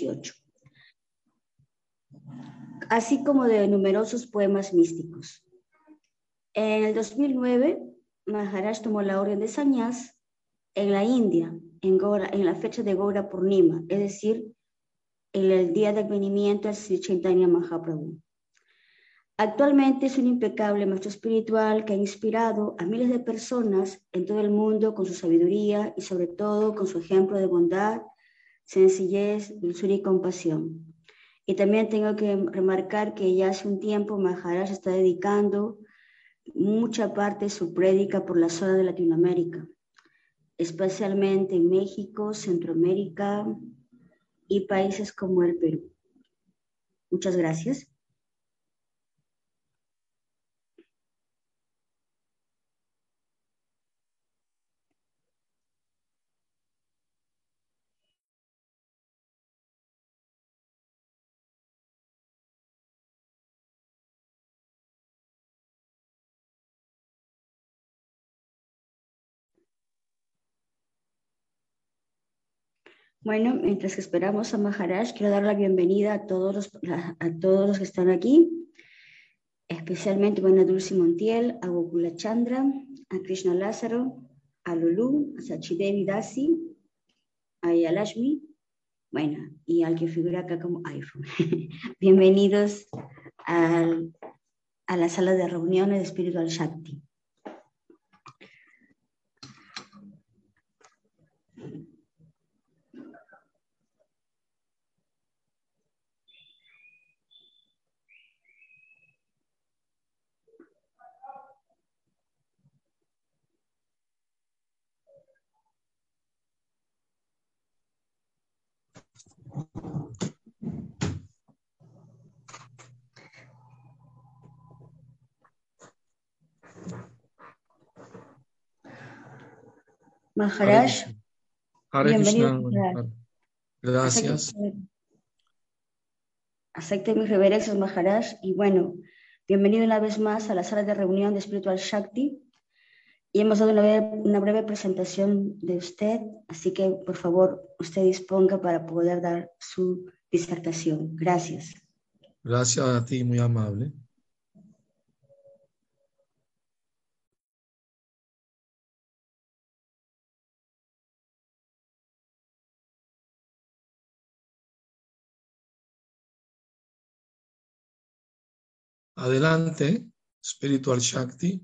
18, así como de numerosos poemas místicos. En el 2009, Maharaj tomó la orden de Sanyas en la India, en, en la fecha de Gaura Purnima, es decir, en el día de advenimiento al Sri Chaitanya Mahaprabhu. Actualmente es un impecable maestro espiritual que ha inspirado a miles de personas en todo el mundo con su sabiduría y sobre todo con su ejemplo de bondad, sencillez, dulzura y compasión. Y también tengo que remarcar que ya hace un tiempo Maharaj está dedicando mucha parte de su prédica por la zona de Latinoamérica, especialmente en México, Centroamérica y países como el Perú. Muchas gracias. Bueno, mientras esperamos a Maharaj, quiero dar la bienvenida a todos los, a, todos los que están aquí, especialmente a Dulce Montiel, a Gokula Chandra, a Krishna Lázaro, a Lulu, a Sachidevi Dasi, a Yalashmi, bueno, y al que figura acá como iPhone. Bienvenidos a la sala de reuniones de Spiritual Shakti. Maharaj, bienvenido. Gracias. Acepte mis reverencias, Maharaj. Y bueno, bienvenido una vez más a la sala de reunión de Spiritual Shakti. Y hemos dado una breve, presentación de usted, así que por favor usted disponga para poder dar su disertación. Gracias. Gracias a ti, muy amable. Adelante, Spiritual Shakti.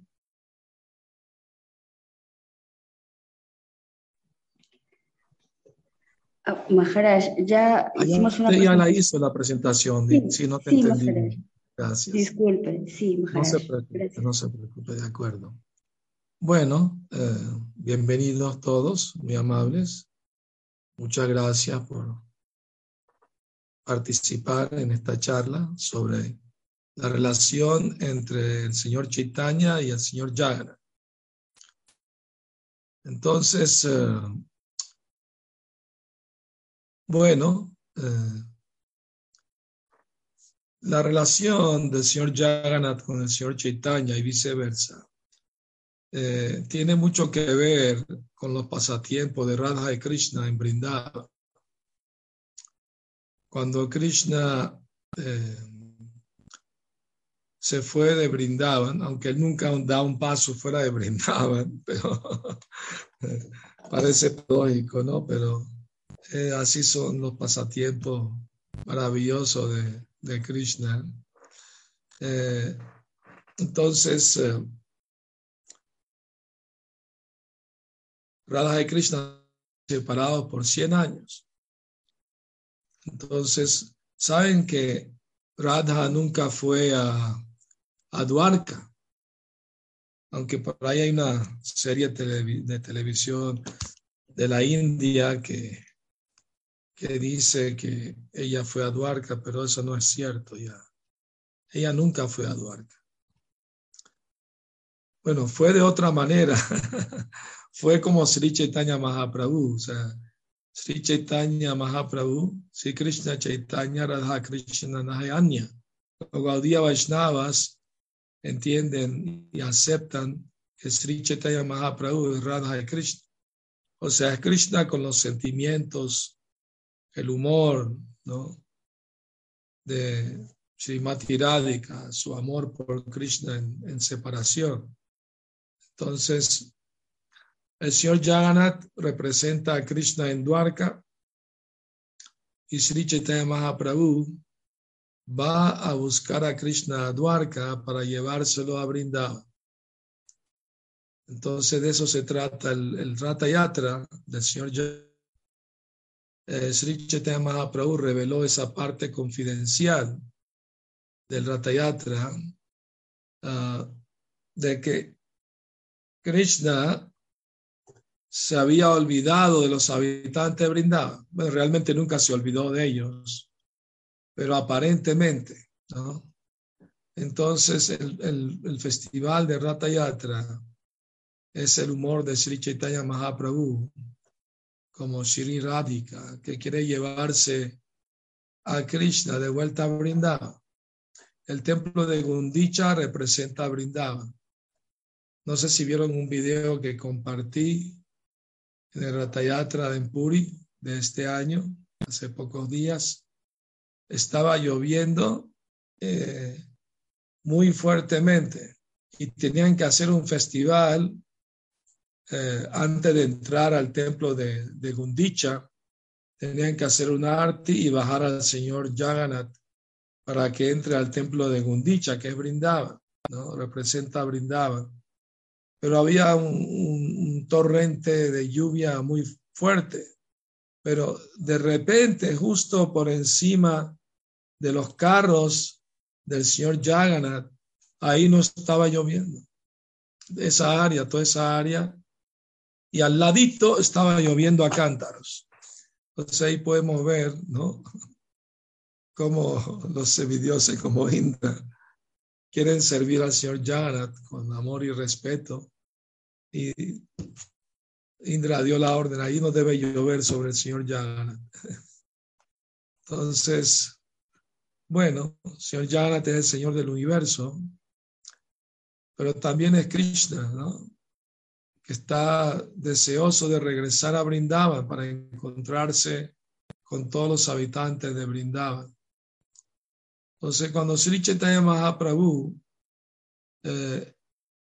Ah, Maharaj, ya hicimos una Ya la hizo la presentación, sí, si no te entendí. Gracias. Disculpe, sí, Maharaj. No se preocupe, no se preocupe, de acuerdo. Bueno, eh, bienvenidos todos, muy amables. Muchas gracias por participar en esta charla sobre la relación entre el señor Chaitanya y el señor Jagannath. Entonces, eh, bueno, eh, la relación del señor Jagannath con el señor Chaitanya y viceversa eh, tiene mucho que ver con los pasatiempos de Radha y Krishna en Vrindavan. Cuando Krishna se fue de Brindaban, aunque él nunca da un paso fuera de Brindaban, pero parece lógico, ¿no? Pero eh, así son los pasatiempos maravillosos de, Krishna. Eh, entonces, eh, Radha y Krishna separados por 100 años. Entonces, saben que Radha nunca fue a a Duarca. Aunque por ahí hay una serie de televisión de la India que, que dice que ella fue a Duarca, pero eso no es cierto ya. Ella nunca fue a Duarca. Bueno, fue de otra manera. fue como Sri Chaitanya Mahaprabhu. O sea, Sri Chaitanya Mahaprabhu, Sri Krishna Chaitanya Radha Krishna Nahayanya. Los Gaudiya Vaishnavas entienden y aceptan que Sri Chaitanya Mahaprabhu es Radha Krishna. O sea, es Krishna con los sentimientos, el humor, ¿no? De Srimati Radhika, su amor por Krishna en, separación. Entonces, el señor Jagannath representa a Krishna en Dwarka y Sri Chaitanya Mahaprabhu va a buscar a Krishna a Dwarka para llevárselo a Vrindavan. Entonces de eso se trata el, el Rata Yatra del señor eh, Sri Chaitanya Mahaprabhu reveló esa parte confidencial del Rata Yatra uh, de que Krishna se había olvidado de los habitantes de Vrindavan. Bueno, realmente nunca se olvidó de ellos, pero aparentemente, ¿no? Entonces, el, el, el festival de Rata Yatra es el humor de Sri Chaitanya Mahaprabhu, como Sri Radhika, que quiere llevarse a Krishna de vuelta a Vrindavan. El templo de Gundicha representa a Vrindavan. No sé si vieron un video que compartí en el Ratayatra de Puri de este año, hace pocos días. Estaba lloviendo eh, muy fuertemente y tenían que hacer un festival eh, antes de entrar al templo de, Gundicha, tenían que hacer un arti y bajar al señor Jagannath para que entre al templo de Gundicha, que es Brindava, ¿no? representa Brindava. Pero había un, un, un torrente de lluvia muy fuerte, pero de repente, justo por encima de los carros del señor Jagannath, ahí no estaba lloviendo. Esa área, toda esa área y al ladito estaba lloviendo a cántaros. Entonces ahí podemos ver, ¿no? Cómo los semidioses como Indra quieren servir al señor Jagannath con amor y respeto. Y Indra dio la orden, ahí no debe llover sobre el señor Jagannath. Entonces, bueno, señor Jagannath es el señor del universo, pero también es Krishna, ¿no? Que está deseoso de regresar a Brindavan para encontrarse con todos los habitantes de Brindavan. Entonces, cuando Sri Chaitanya Mahaprabhu, eh,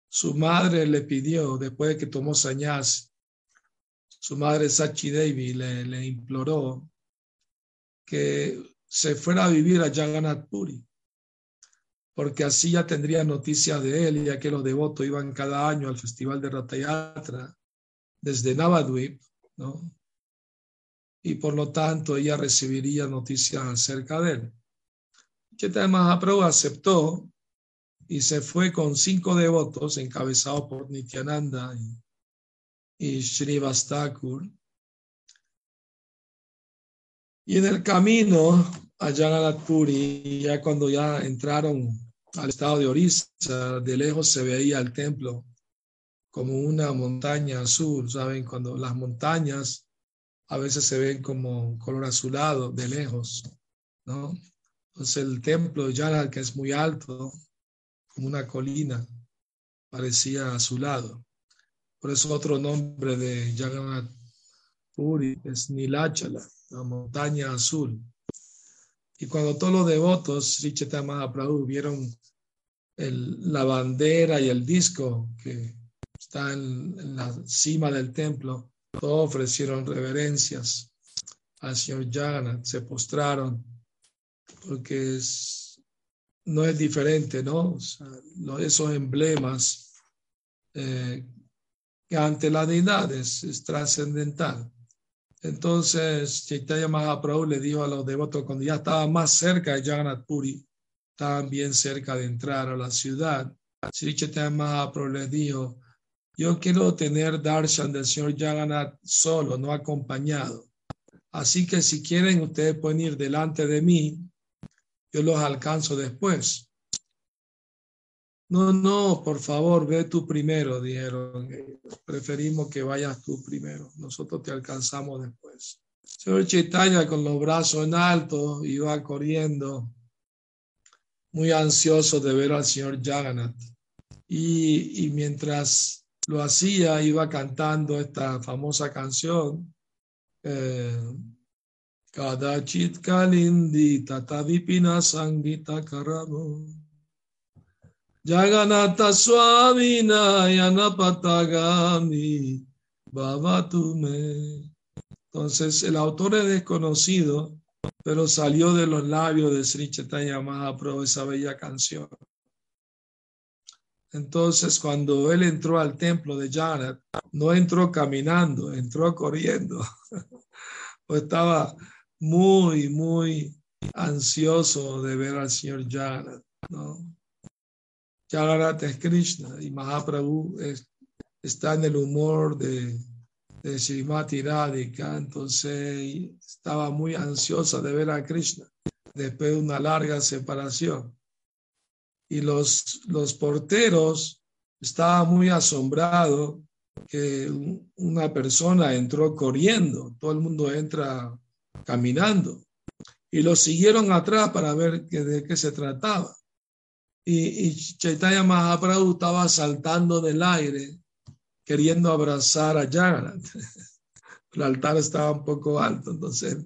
su madre le pidió, después de que tomó sañas, su madre Sachi Devi le, le imploró que se fuera a vivir a Jagannath Puri porque así ya tendría noticias de él, ya que los devotos iban cada año al festival de Ratayatra desde Navadvip, ¿no? Y por lo tanto ella recibiría noticias acerca de él. Chaitanya Mahaprabhu aceptó y se fue con cinco devotos encabezados por Nityananda y, y. Y en el camino a Jagannath Puri, ya cuando ya entraron al estado de Orissa, de lejos se veía el templo como una montaña azul, ¿saben? Cuando las montañas a veces se ven como color azulado de lejos, ¿no? Entonces el templo de Jagannath, que es muy alto, como una colina, parecía azulado. Por eso otro nombre de Jagannath Puri es Nilachala, la montaña azul. Y cuando todos los devotos, Sri vieron la bandera y el disco que está en, en, la cima del templo, todos ofrecieron reverencias al señor Jagannath, se postraron, porque es, no es diferente, ¿no? O esos emblemas eh, ante la deidad es trascendental. Entonces Chaitanya Mahaprabhu le dijo a los devotos cuando ya estaba más cerca de Jagannath Puri, estaban bien cerca de entrar a la ciudad. Sri Chaitanya Mahaprabhu les dijo, yo quiero tener darshan del señor Jagannath solo, no acompañado. Así que si quieren, ustedes pueden ir delante de mí, yo los alcanzo después. No, no, por favor, ve tú primero, dijeron. Preferimos que vayas tú primero. Nosotros te alcanzamos después. Señor Chaitanya con los brazos en alto iba corriendo, muy ansioso de ver al señor Jagannath. Y, y mientras lo hacía, iba cantando esta famosa canción. Eh, Kadachit kalindi tatavipina sangita karamo. Jaganata suavina yanapatagami babatume. Entonces el autor es desconocido, pero salió de los labios de Sri Chaitanya Mahaprabhu esa bella canción. Entonces, cuando él entró al templo de Janet, no entró caminando, entró corriendo. estaba muy, muy ansioso de ver al señor Janet. ¿no? Es Krishna y Mahaprabhu está en el humor de, de Srimati Radhika, entonces estaba muy ansiosa de ver a Krishna después de una larga separación y los, los porteros estaban muy asombrados que una persona entró corriendo, todo el mundo entra caminando, y lo siguieron atrás para ver de qué se trataba. Y, y Chaitanya Mahaprabhu estaba saltando del aire, queriendo abrazar a Jagannath. El altar estaba un poco alto, entonces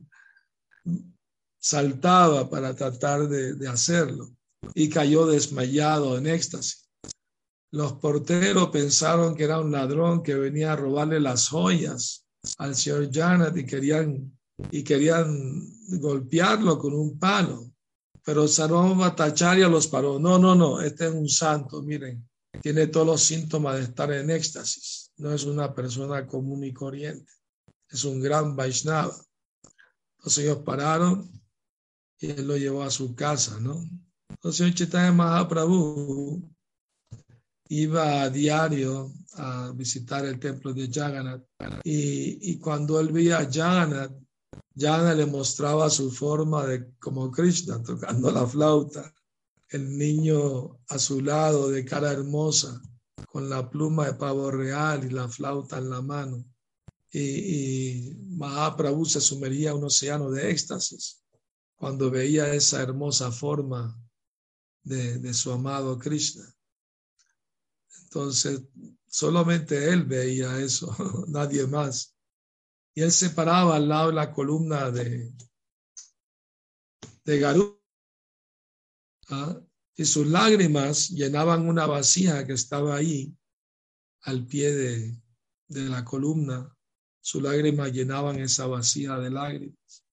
saltaba para tratar de, de hacerlo y cayó desmayado en éxtasis. Los porteros pensaron que era un ladrón que venía a robarle las joyas al señor Janet y querían, y querían golpearlo con un palo. Pero Sarón Bhattacharya los paró. No, no, no, este es un santo, miren, tiene todos los síntomas de estar en éxtasis. No es una persona común y corriente, es un gran Vaishnava. Entonces ellos pararon y él lo llevó a su casa, ¿no? Entonces, Chaitanya Mahaprabhu iba a diario a visitar el templo de Jagannath y, y cuando él veía a Jagannath, Jagannath le mostraba su forma de como Krishna tocando la flauta, el niño a su lado de cara hermosa, con la pluma de pavo real y la flauta en la mano. Y, y Mahaprabhu se sumergía en un océano de éxtasis cuando veía esa hermosa forma de, su amado Krishna. Entonces, solamente él veía eso, nadie más. Y él se paraba al lado de la columna de, de Garuda ¿ah? y sus lágrimas llenaban una vasija que estaba ahí al pie de, de la columna. Sus lágrimas llenaban esa vasija de lágrimas.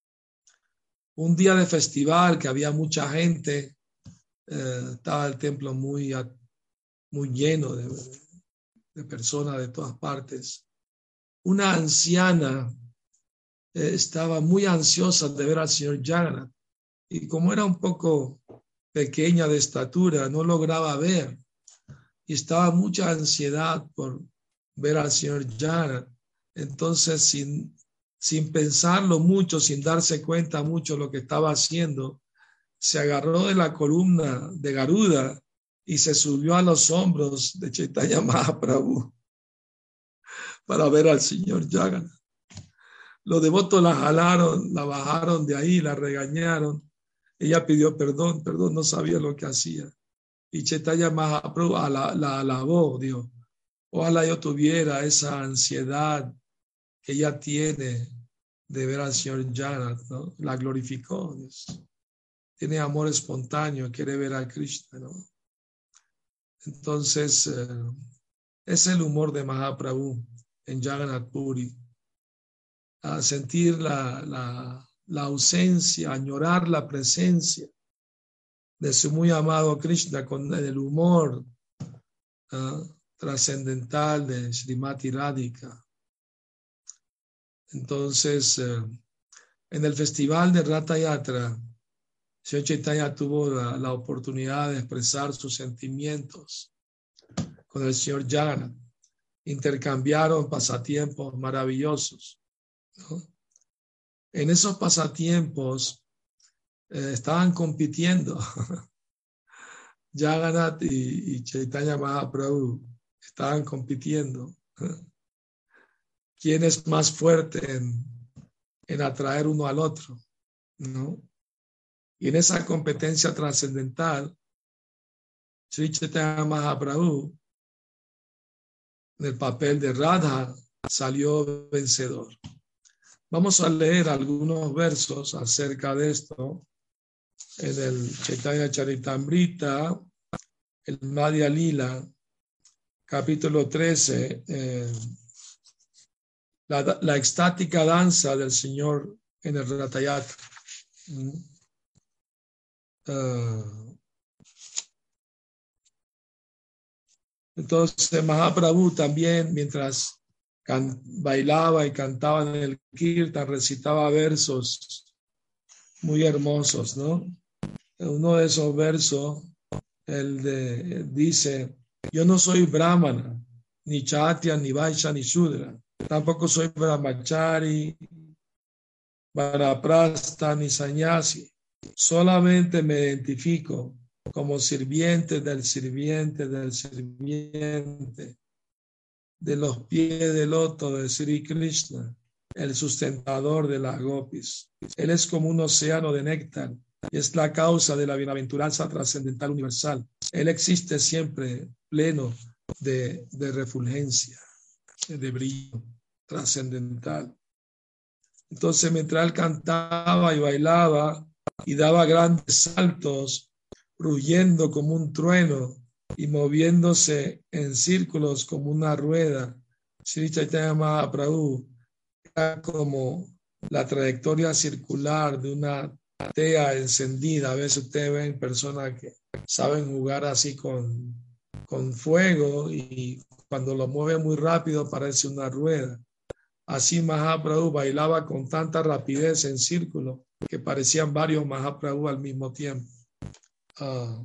Un día de festival que había mucha gente, eh, estaba el templo muy, muy lleno de, de, personas de todas partes. Una anciana eh, estaba muy ansiosa de ver al señor Jagannath y como era un poco pequeña de estatura, no lograba ver. Y estaba mucha ansiedad por ver al señor Jagannath. Entonces, sin, sin pensarlo mucho, sin darse cuenta mucho lo que estaba haciendo, se agarró de la columna de Garuda y se subió a los hombros de Chaitanya Mahaprabhu para ver al señor Jagannath. Los devotos la jalaron, la bajaron de ahí, la regañaron. Ella pidió perdón, perdón, no sabía lo que hacía. Y Chaitanya Mahaprabhu la, la alabó, dijo, ojalá yo tuviera esa ansiedad que ella tiene de ver al señor Jagannath, ¿no? La glorificó. Dios tiene amor espontáneo, quiere ver a Krishna, ¿no? Entonces, eh, es el humor de Mahaprabhu en Jagannath Puri, a sentir la, la, la ausencia, añorar la presencia de su muy amado Krishna con el humor trascendental de Srimati Radhika. Entonces, eh, en el festival de Rata Yatra, Señor Chaitanya tuvo la, oportunidad de expresar sus sentimientos con el señor Jagannath. Intercambiaron pasatiempos maravillosos. En esos pasatiempos eh, estaban compitiendo. Jagannath y, y, Chaitanya Mahaprabhu estaban compitiendo. ¿Quién es más fuerte en, atraer uno al otro? ¿No? Y en esa competencia trascendental, Chaitanya Mahaprabhu, en el papel de Radha, salió vencedor. Vamos a leer algunos versos acerca de esto en el Chaitanya Charitamrita, el Madhya Lila, capítulo 13, eh, la, extática danza del Señor en el Ratayat. Uh, entonces Mahaprabhu también, mientras bailaba y cantaba en el kirtan, recitaba versos muy hermosos, ¿no? Uno de esos versos, el de, dice, yo no soy brahmana, ni chatya, ni vaisha, ni shudra, tampoco soy brahmachari, vanaprasta, ni sanyasi, solamente me identifico como sirviente del sirviente del sirviente de los pies del loto de Sri Krishna, el sustentador de las gopis. Él es como un océano de néctar y es la causa de la bienaventuranza trascendental universal. Él existe siempre pleno de, de refulgencia, de brillo trascendental. Entonces, mientras él cantaba y bailaba y daba grandes saltos, rugiendo como un trueno, y moviéndose en círculos como una rueda. Sri Chaitanya Mahaprabhu era como la trayectoria circular de una tea encendida. A veces ustedes ven personas que saben jugar así con, con fuego y cuando lo mueve muy rápido parece una rueda. Así Mahaprabhu bailaba con tanta rapidez en círculo que parecían varios Mahaprabhu al mismo tiempo. Ah,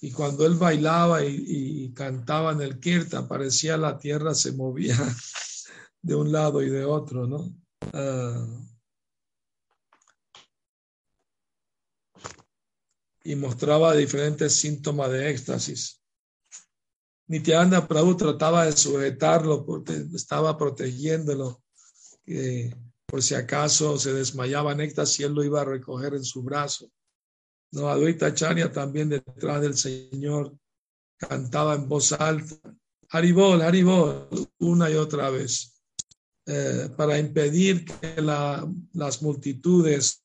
Y cuando él bailaba y, cantaba en el kirtan, parecía la tierra se movía de un lado y de otro, ¿no? Ah. y mostraba diferentes síntomas de éxtasis. Nityananda Prabhu trataba de sujetarlo porque estaba protegiéndolo, por si acaso se desmayaba en éxtasis, él lo iba a recoger en su brazo. No, Advaita Charya también detrás del Señor cantaba en voz alta, Haribol, Haribol, una y otra vez, eh, para impedir que las multitudes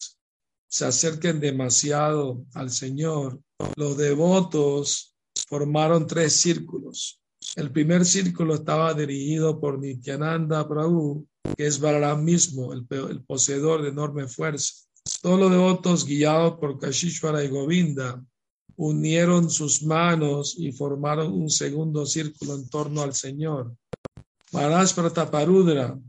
se acerquen demasiado al Señor. Los devotos formaron tres círculos. El primer círculo estaba dirigido por Nityananda Prabhu, que es Balaram mismo, el, poseedor de enorme fuerza. Todos los devotos guiados por Kashishvara y Govinda unieron sus manos y formaron un segundo círculo en torno al Señor. Maharaj Prataparudra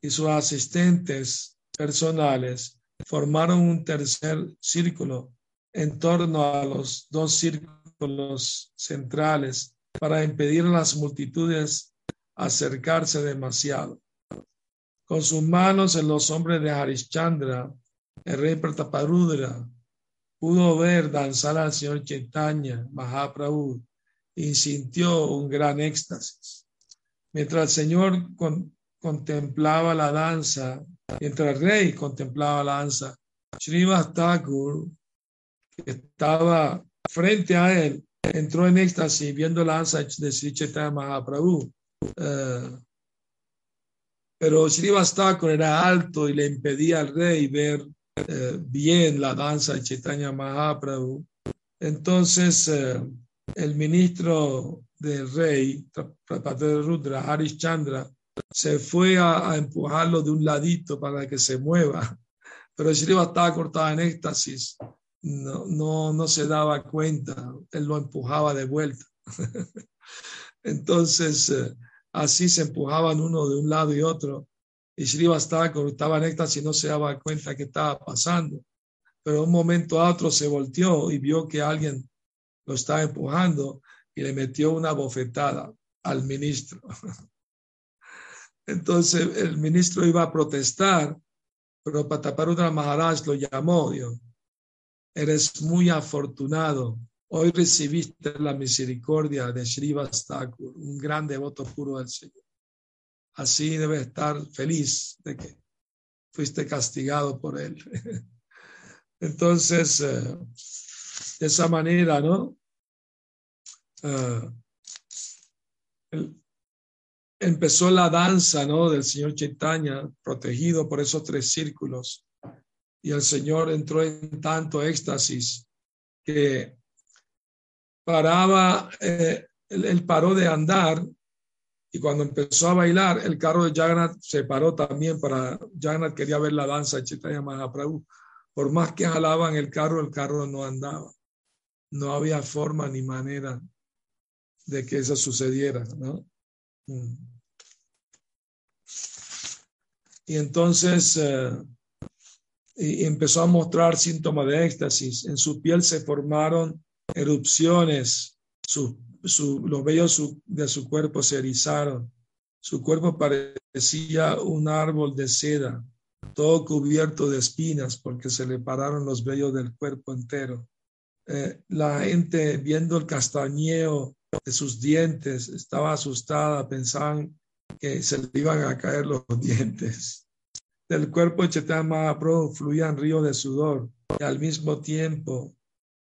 y sus asistentes personales formaron un tercer círculo en torno a los dos círculos centrales para impedir a las multitudes acercarse demasiado. Con sus manos en los hombres de Harishchandra, el rey Prataparudra pudo ver danzar al señor Chaitanya Mahaprabhu y sintió un gran éxtasis. Mientras el señor contemplaba la danza, mientras el rey contemplaba la danza, Srivas Thakur, que estaba frente a él, entró en éxtasis viendo la danza de Sri Chaitanya Mahaprabhu. Uh, pero Srivas Thakur era alto y le impedía al rey ver eh, bien la danza de Chaitanya Mahaprabhu. Entonces, eh, el ministro del rey, Rudra, Harish Chandra, se fue a, empujarlo de un ladito para que se mueva. Pero Shriva estaba en éxtasis, no, no, no se daba cuenta, él lo empujaba de vuelta. Entonces, eh, así se empujaban uno de un lado y otro y Srivastaka estaba en éxtasis y no se daba cuenta que estaba pasando. Pero un momento a otro se volteó y vio que alguien lo estaba empujando y le metió una bofetada al ministro. Entonces el ministro iba a protestar, pero Pataparudra Maharaj lo llamó, dijo, eres muy afortunado. Hoy recibiste la misericordia de Srivastakur, un gran devoto puro del Señor así debe estar feliz de que fuiste castigado por él. Entonces, eh, de esa manera, ¿no? Eh, empezó la danza, ¿no? Del señor Chaitanya, protegido por esos tres círculos. Y el señor entró en tanto éxtasis que paraba, eh, él, paró de andar y cuando empezó a bailar, el carro de Jagannath se paró también para, Jagannath quería ver la danza de Chaitanya Mahaprabhu. Por más que jalaban el carro, el carro no andaba. No había forma ni manera de que eso sucediera, ¿no? Mm. Y entonces eh, empezó a mostrar síntomas de éxtasis. En su piel se formaron erupciones, los vellos de su cuerpo se erizaron, su cuerpo parecía un árbol de seda, todo cubierto de espinas porque se le pararon los vellos del cuerpo entero. Eh, la gente viendo el castañeo de sus dientes estaba asustada, pensaban que se le iban a caer los dientes. Del cuerpo de Chaitanya Mahaprabhu fluían ríos de sudor y al mismo tiempo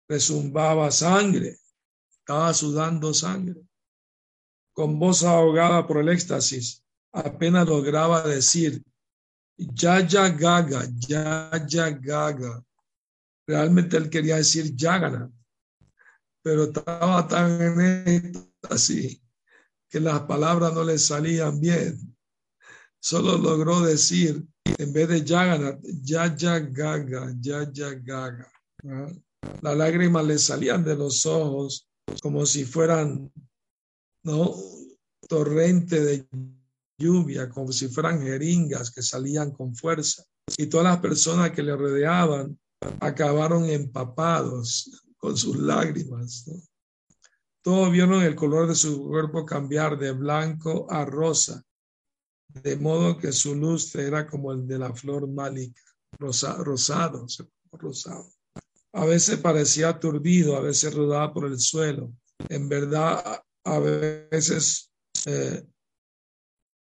resumbaba sangre, estaba sudando sangre. Con voz ahogada por el éxtasis, apenas lograba decir, ya ya gaga, ya ya gaga. Realmente él quería decir Yagana, pero estaba tan en éxtasis que las palabras no le salían bien. Solo logró decir, en vez de Yaganat, ya ya gaga, ya ya gaga. Las lágrimas le salían de los ojos como si fueran, ¿no? Torrente de lluvia, como si fueran jeringas que salían con fuerza. Y todas las personas que le rodeaban acabaron empapados con sus lágrimas. Todos vieron el color de su cuerpo cambiar de blanco a rosa, de modo que su luz era como el de la flor málica, rosado, rosado. A veces parecía aturdido, a veces rodaba por el suelo. En verdad, a veces eh,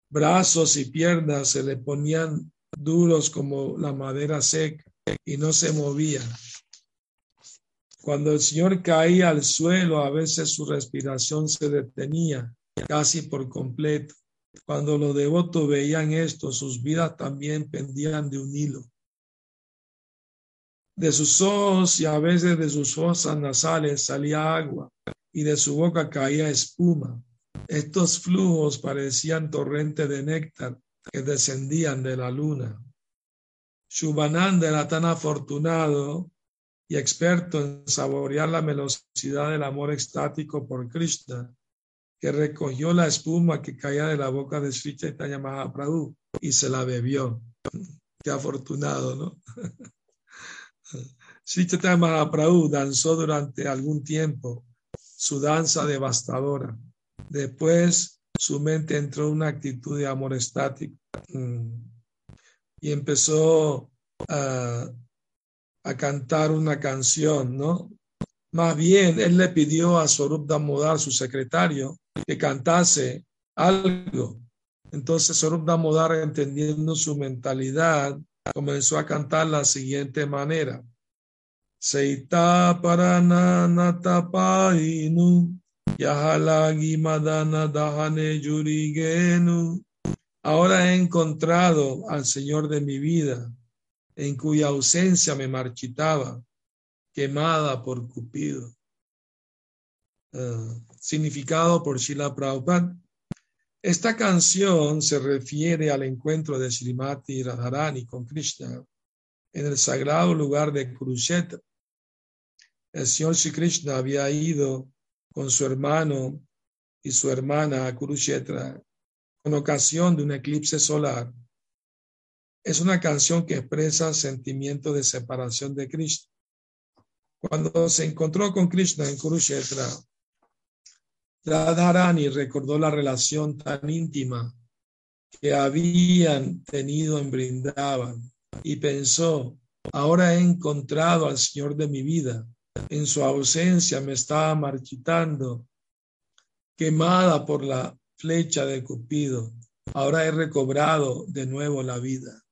brazos y piernas se le ponían duros como la madera seca y no se movía. Cuando el Señor caía al suelo, a veces su respiración se detenía casi por completo. Cuando los devotos veían esto, sus vidas también pendían de un hilo. De sus ojos y a veces de sus fosas nasales salía agua y de su boca caía espuma. Estos flujos parecían torrentes de néctar que descendían de la luna. Shubhananda era tan afortunado y experto en saborear la velocidad del amor extático por Krishna, que recogió la espuma que caía de la boca de Sri Chaitanya Mahaprabhu y se la bebió. Qué afortunado, ¿no? Sri Chaitanya Mahaprabhu danzó durante algún tiempo su danza devastadora. Después su mente entró en una actitud de amor estático mm, y empezó a, cantar una canción, ¿no? Más bien, él le pidió a Sorup Damodar, su secretario, que cantase algo. Entonces Sorup Damodar, entendiendo su mentalidad, comenzó a cantar la siguiente manera. Seita parana yahalagi madana dahane yurigenu Ahora he encontrado al Señor de mi vida, en cuya ausencia me marchitaba, quemada por Cupido. Ah, significado por Shila Prabhupada. Esta canción se refiere al encuentro de Srimati Radharani con Krishna en el sagrado lugar de Kurukshetra. El Señor Sri Krishna había ido con su hermano y su hermana a Kurukshetra con ocasión de un eclipse solar, es una canción que expresa sentimiento de separación de Krishna. Cuando se encontró con Krishna en Kurukshetra, Radharani recordó la relación tan íntima que habían tenido en Brindavan y pensó, ahora he encontrado al Señor de mi vida. En su ausencia me estaba marchitando, quemada por la flecha de Cupido, ahora he recobrado de nuevo la vida.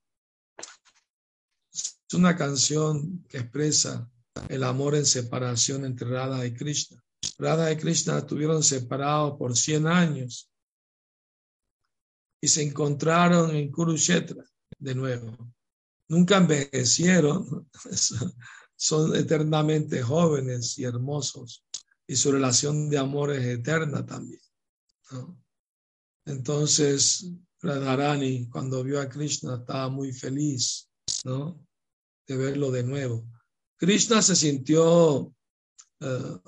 Es una canción que expresa el amor en separación entre Radha y Krishna. Radha y Krishna estuvieron separados por 100 años y se encontraron en Kurukshetra de nuevo. Nunca envejecieron, son eternamente jóvenes y hermosos y su relación de amor es eterna también. Entonces, Radharani, cuando vio a Krishna, estaba muy feliz de verlo de nuevo. Krishna se sintió eh,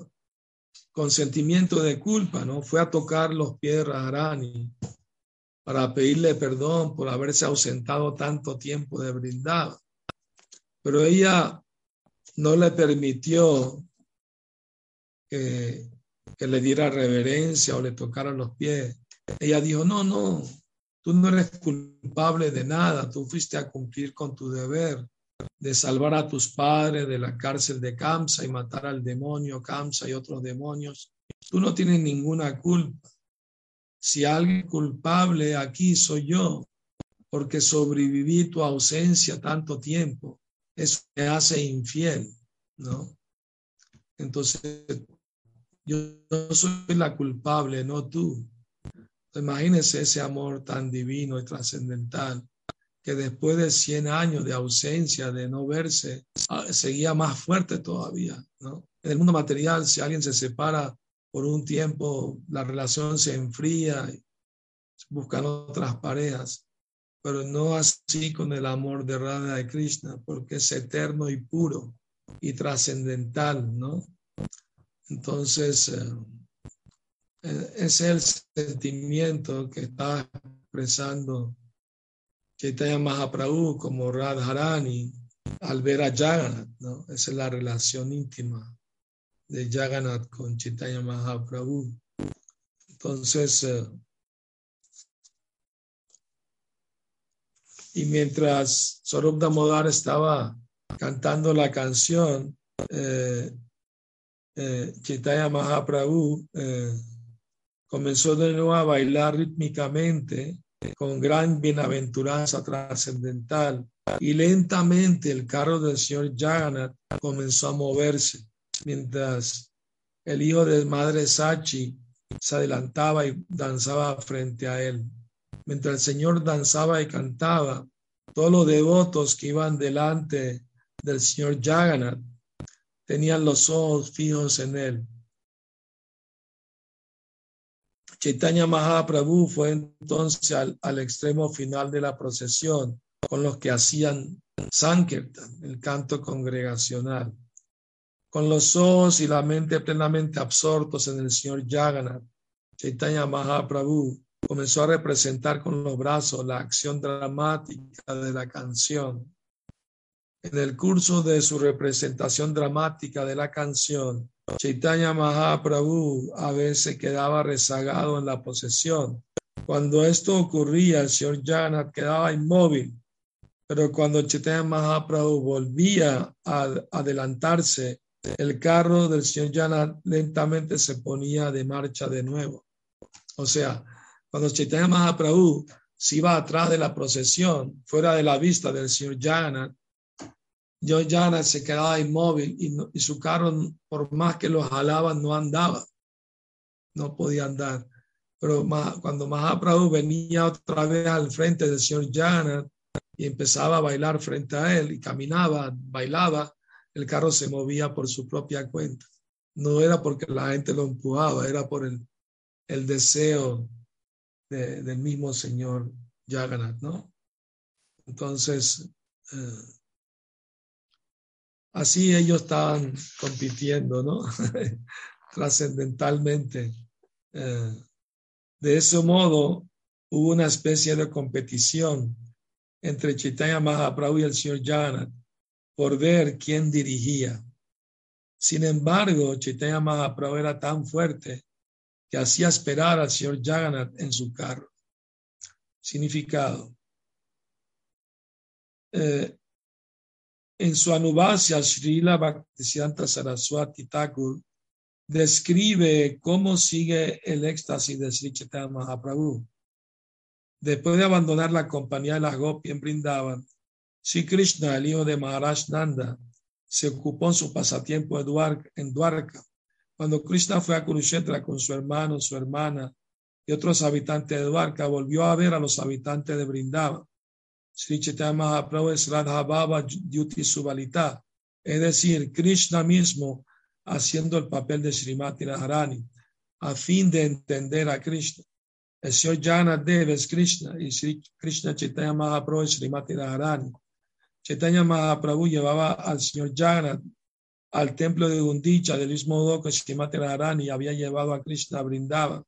con sentimiento de culpa, ¿no? Fue a tocar los pies de Radharani para pedirle perdón por haberse ausentado tanto tiempo de brindar. Pero ella no le permitió que, que le diera reverencia o le tocara los pies. Ella dijo, no, no, tú no eres culpable de nada, tú fuiste a cumplir con tu deber de salvar a tus padres de la cárcel de Kamsa y matar al demonio Kamsa y otros demonios. Tú no tienes ninguna culpa. Si alguien culpable aquí soy yo, porque sobreviví tu ausencia tanto tiempo, eso me hace infiel, ¿no? Entonces, yo no soy la culpable, no tú. Imagínense ese amor tan divino y trascendental después de 100 años de ausencia, de no verse, ah, seguía más fuerte todavía. En el mundo material, si alguien se separa por un tiempo, la relación se enfría, y buscan otras parejas, pero no así con el amor de Radha de Krishna, porque es eterno y puro y trascendental. Entonces, eh, eh, es el sentimiento que está expresando Chaitanya Mahaprabhu como Radharani al ver a Jagannath, ¿no? Esa es la relación íntima de Jagannath con Chaitanya Mahaprabhu. Entonces, eh, y mientras Swarup Damodar estaba cantando la canción, eh, eh, Mahaprabhu eh, comenzó de nuevo a bailar rítmicamente con gran bienaventuranza trascendental y lentamente el carro del señor Jagannath comenzó a moverse mientras el hijo de madre Sachi se adelantaba y danzaba frente a él. Mientras el señor danzaba y cantaba, todos los devotos que iban delante del señor Jagannath tenían los ojos fijos en él. Chaitanya Mahaprabhu fue entonces al, extremo final de la procesión con los que hacían Sankirtan, el canto congregacional. Con los ojos y la mente plenamente absortos en el señor Jagannath, Chaitanya Mahaprabhu comenzó a representar con los brazos la acción dramática de la canción. En el curso de su representación dramática de la canción, Chaitanya Mahaprabhu a veces quedaba rezagado en la posesión. Cuando esto ocurría, el señor Jagannath quedaba inmóvil, pero cuando Chaitanya Mahaprabhu volvía a adelantarse, el carro del señor Jagannath lentamente se ponía de marcha de nuevo. O sea, cuando Chaitanya Mahaprabhu se iba atrás de la procesión, fuera de la vista del señor Jagannath, Jana se quedaba inmóvil y, su carro, por más que lo jalaban, no andaba. No podía andar. Pero cuando Mahaprabhu venía otra vez al frente del señor Jana y empezaba a bailar frente a él y caminaba, bailaba, el carro se movía por su propia cuenta. No era porque la gente lo empujaba, era por el, el deseo del mismo señor Jagannath, ¿no? Entonces, eh, Así ellos estaban compitiendo, ¿no? Trascendentalmente. Eh, de ese modo, hubo una especie de competición entre Chaitanya Mahaprabhu y el señor Jagannath por ver quién dirigía. Sin embargo, Chaitanya Mahaprabhu era tan fuerte que hacía esperar al señor Jagannath en su carro. Significado. Eh, en su Anubhasya, Srila Bhaktisiddhanta Saraswati Thakur describe cómo sigue el éxtasis de Sri Chaitanya Mahaprabhu. Después de abandonar la compañía de las Gopi en Brindavan, Sri Krishna, el hijo de Maharaj Nanda, se ocupó en su pasatiempo en Dwarka. Cuando Krishna fue a Kurukshetra con su hermano, su hermana y otros habitantes de Dwarka, volvió a ver a los habitantes de Brindava. Sri Chaitanya Mahaprabhu es Radha Baba es decir, Krishna mismo haciendo el papel de Srimati Radharani, a fin de entender a Krishna. El señor Janadev es Krishna y Sri Krishna Chaitanya Mahaprabhu es Srimati Radharani. Chaitanya Mahaprabhu llevaba al señor Jagannath al templo de Gundicha del mismo modo que Srimati Radharani había llevado a Krishna a Brindava.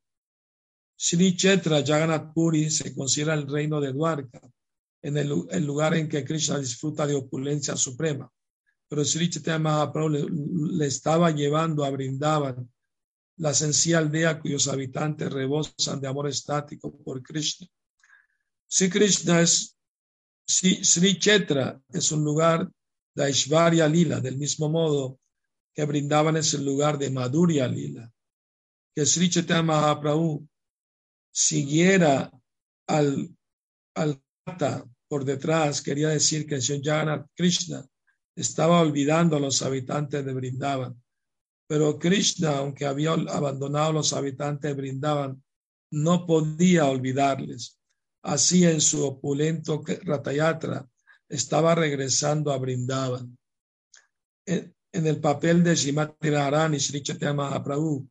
Sri Chetra Jagannath Puri se considera el reino de Dwarka, en el, lugar en que Krishna disfruta de opulencia suprema. Pero Sri Chaitanya Mahaprabhu le, estaba llevando a Brindavan la sencilla aldea cuyos habitantes rebosan de amor estático por Krishna. Si Krishna es, si Sri Chetra es un lugar de Aishvarya Lila, del mismo modo que brindaban es el lugar de Madhurya Lila. Que Sri Chaitanya Mahaprabhu siguiera al, al por detrás, quería decir que el Jagannath Krishna estaba olvidando a los habitantes de Brindavan pero Krishna, aunque había abandonado a los habitantes de Brindavan, no podía olvidarles. Así en su opulento Ratayatra estaba regresando a Brindavan. En, el papel de Shrimati Radharani, Sri Chaitanya Mahaprabhu,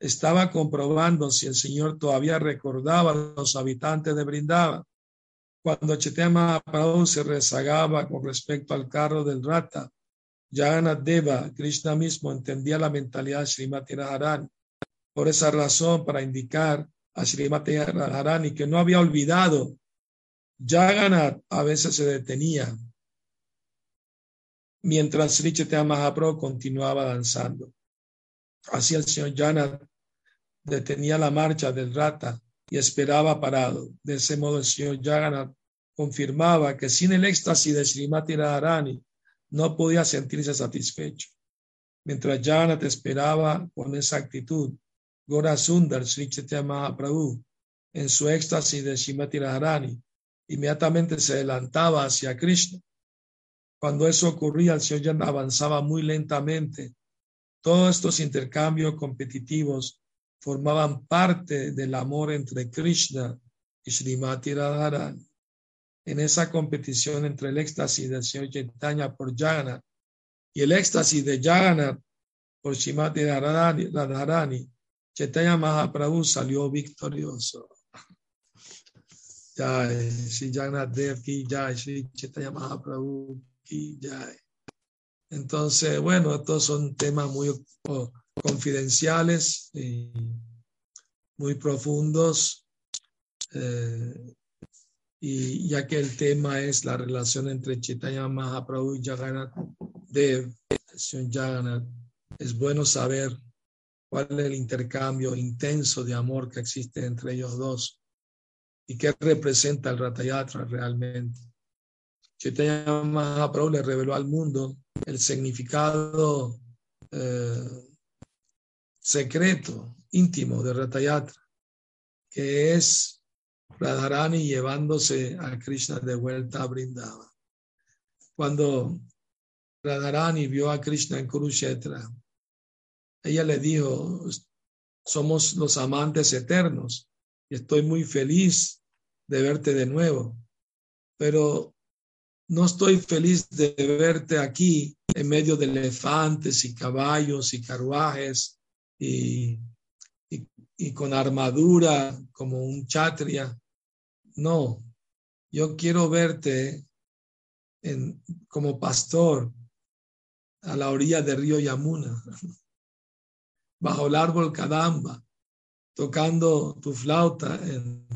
estaba comprobando si el Señor todavía recordaba a los habitantes de Brindavan. Cuando Chaitanya Mahaprabhu se rezagaba con respecto al carro del Rata, Jagannath Deva, Krishna mismo entendía la mentalidad de Srimati Radharani. Por esa razón, para indicar a Srimati Radharani que no había olvidado, Jagannath a veces se detenía mientras Sri Chaitanya Mahaprabhu continuaba danzando. Así el señor Jagannath detenía la marcha del rata y esperaba parado. De ese modo el señor Jagannath confirmaba que sin el éxtasis de Srimati Radharani no podía sentirse satisfecho. Mientras Jagannath esperaba con esa actitud, Gora Sundar, Sri Mahaprabhu, en su éxtasis de Shimati Radharani, inmediatamente se adelantaba hacia Krishna. Cuando eso ocurría, el Señor avanzaba muy lentamente. Todos estos intercambios competitivos formaban parte del amor entre Krishna y Srimati Radharani en esa competición entre el éxtasis del señor Chaitanya por Jagannath y el éxtasis de Jagannath por Shimati Radharani, Radharani Chaitanya Mahaprabhu salió victorioso. Jai, Sri Jagannath Dev ki Jai, Sri Chaitanya Mahaprabhu ki Jai. Entonces, bueno, estos son temas muy confidenciales y muy profundos. Eh, y ya que el tema es la relación entre Chaitanya Mahaprabhu y Jagannath Dev, Jagannath, es bueno saber cuál es el intercambio intenso de amor que existe entre ellos dos y qué representa el Ratayatra realmente. Chaitanya Mahaprabhu le reveló al mundo el significado eh, secreto, íntimo de Ratayatra, que es Radharani llevándose a Krishna de vuelta a Brindava. Cuando Radharani vio a Krishna en Kurukshetra, ella le dijo, somos los amantes eternos y estoy muy feliz de verte de nuevo, pero no estoy feliz de verte aquí en medio de elefantes y caballos y carruajes y, y, y con armadura como un chatria. No, yo quiero verte en, como pastor a la orilla del río Yamuna, bajo el árbol Kadamba, tocando tu flauta en,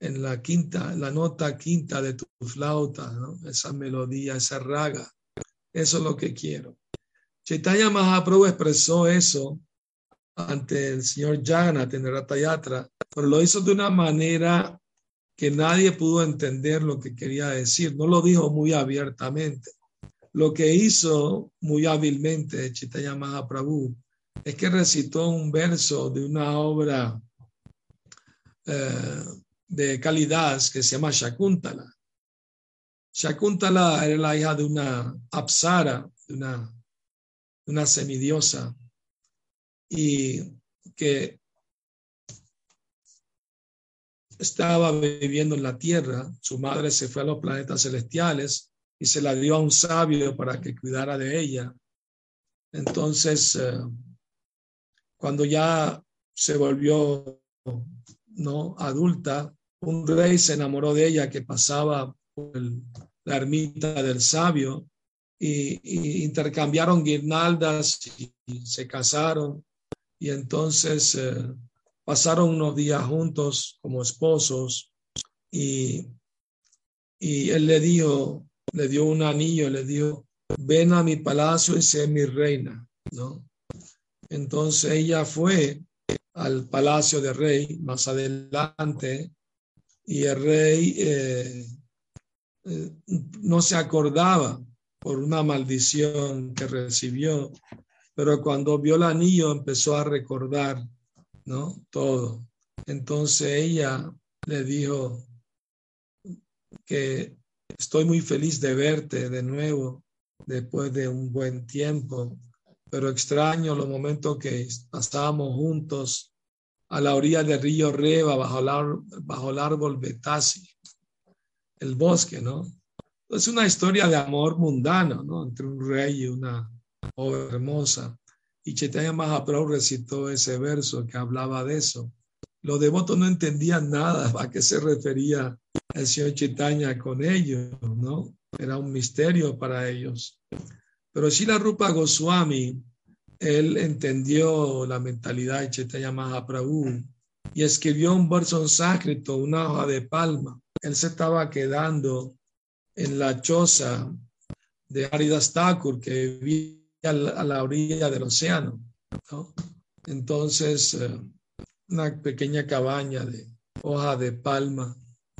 en la quinta, la nota quinta de tu flauta, esa melodía, esa raga. Eso es lo que quiero. Chaitanya Mahaprabhu expresó eso ante el señor Jagannath en Ratayatra, pero lo hizo de una manera que nadie pudo entender lo que quería decir. No lo dijo muy abiertamente. Lo que hizo muy hábilmente Chaitanya Mahaprabhu es que recitó un verso de una obra eh, de calidad que se llama Shakuntala. Shakuntala era la hija de una apsara, de una semidiosa, y que estaba viviendo en la tierra, su madre se fue a los planetas celestiales y se la dio a un sabio para que cuidara de ella. Entonces, eh, cuando ya se volvió no adulta, un rey se enamoró de ella que pasaba por la ermita del sabio y, intercambiaron guirnaldas y, se casaron y entonces eh, pasaron unos días juntos como esposos y, y él le dijo, le dio un anillo, le dijo, ven a mi palacio y sé mi reina, ¿no? Entonces ella fue al palacio del rey más adelante y el rey eh, eh, no se acordaba por una maldición que recibió, pero cuando vio el anillo empezó a recordar, ¿no? Todo. Entonces ella le dijo que estoy muy feliz de verte de nuevo después de un buen tiempo, pero extraño los momentos que pasábamos juntos a la orilla del río Reba bajo el, bajo el árbol Betasi, el bosque, ¿no? Es una historia de amor mundano, ¿no? Entre un rey y una joven hermosa. Y Chaitanya Mahaprabhu recitó ese verso que hablaba de eso. Los devotos no entendían nada a qué se refería el señor Chaitanya con ellos, ¿no? Era un misterio para ellos. Pero la Rupa Goswami, él entendió la mentalidad de Chaitanya Mahaprabhu y escribió un verso en sánscrito, una hoja de palma. Él se estaba quedando en la choza de Haridas Thakur que vivía a la, orilla del océano. Entonces, eh, una pequeña cabaña de hoja de palma.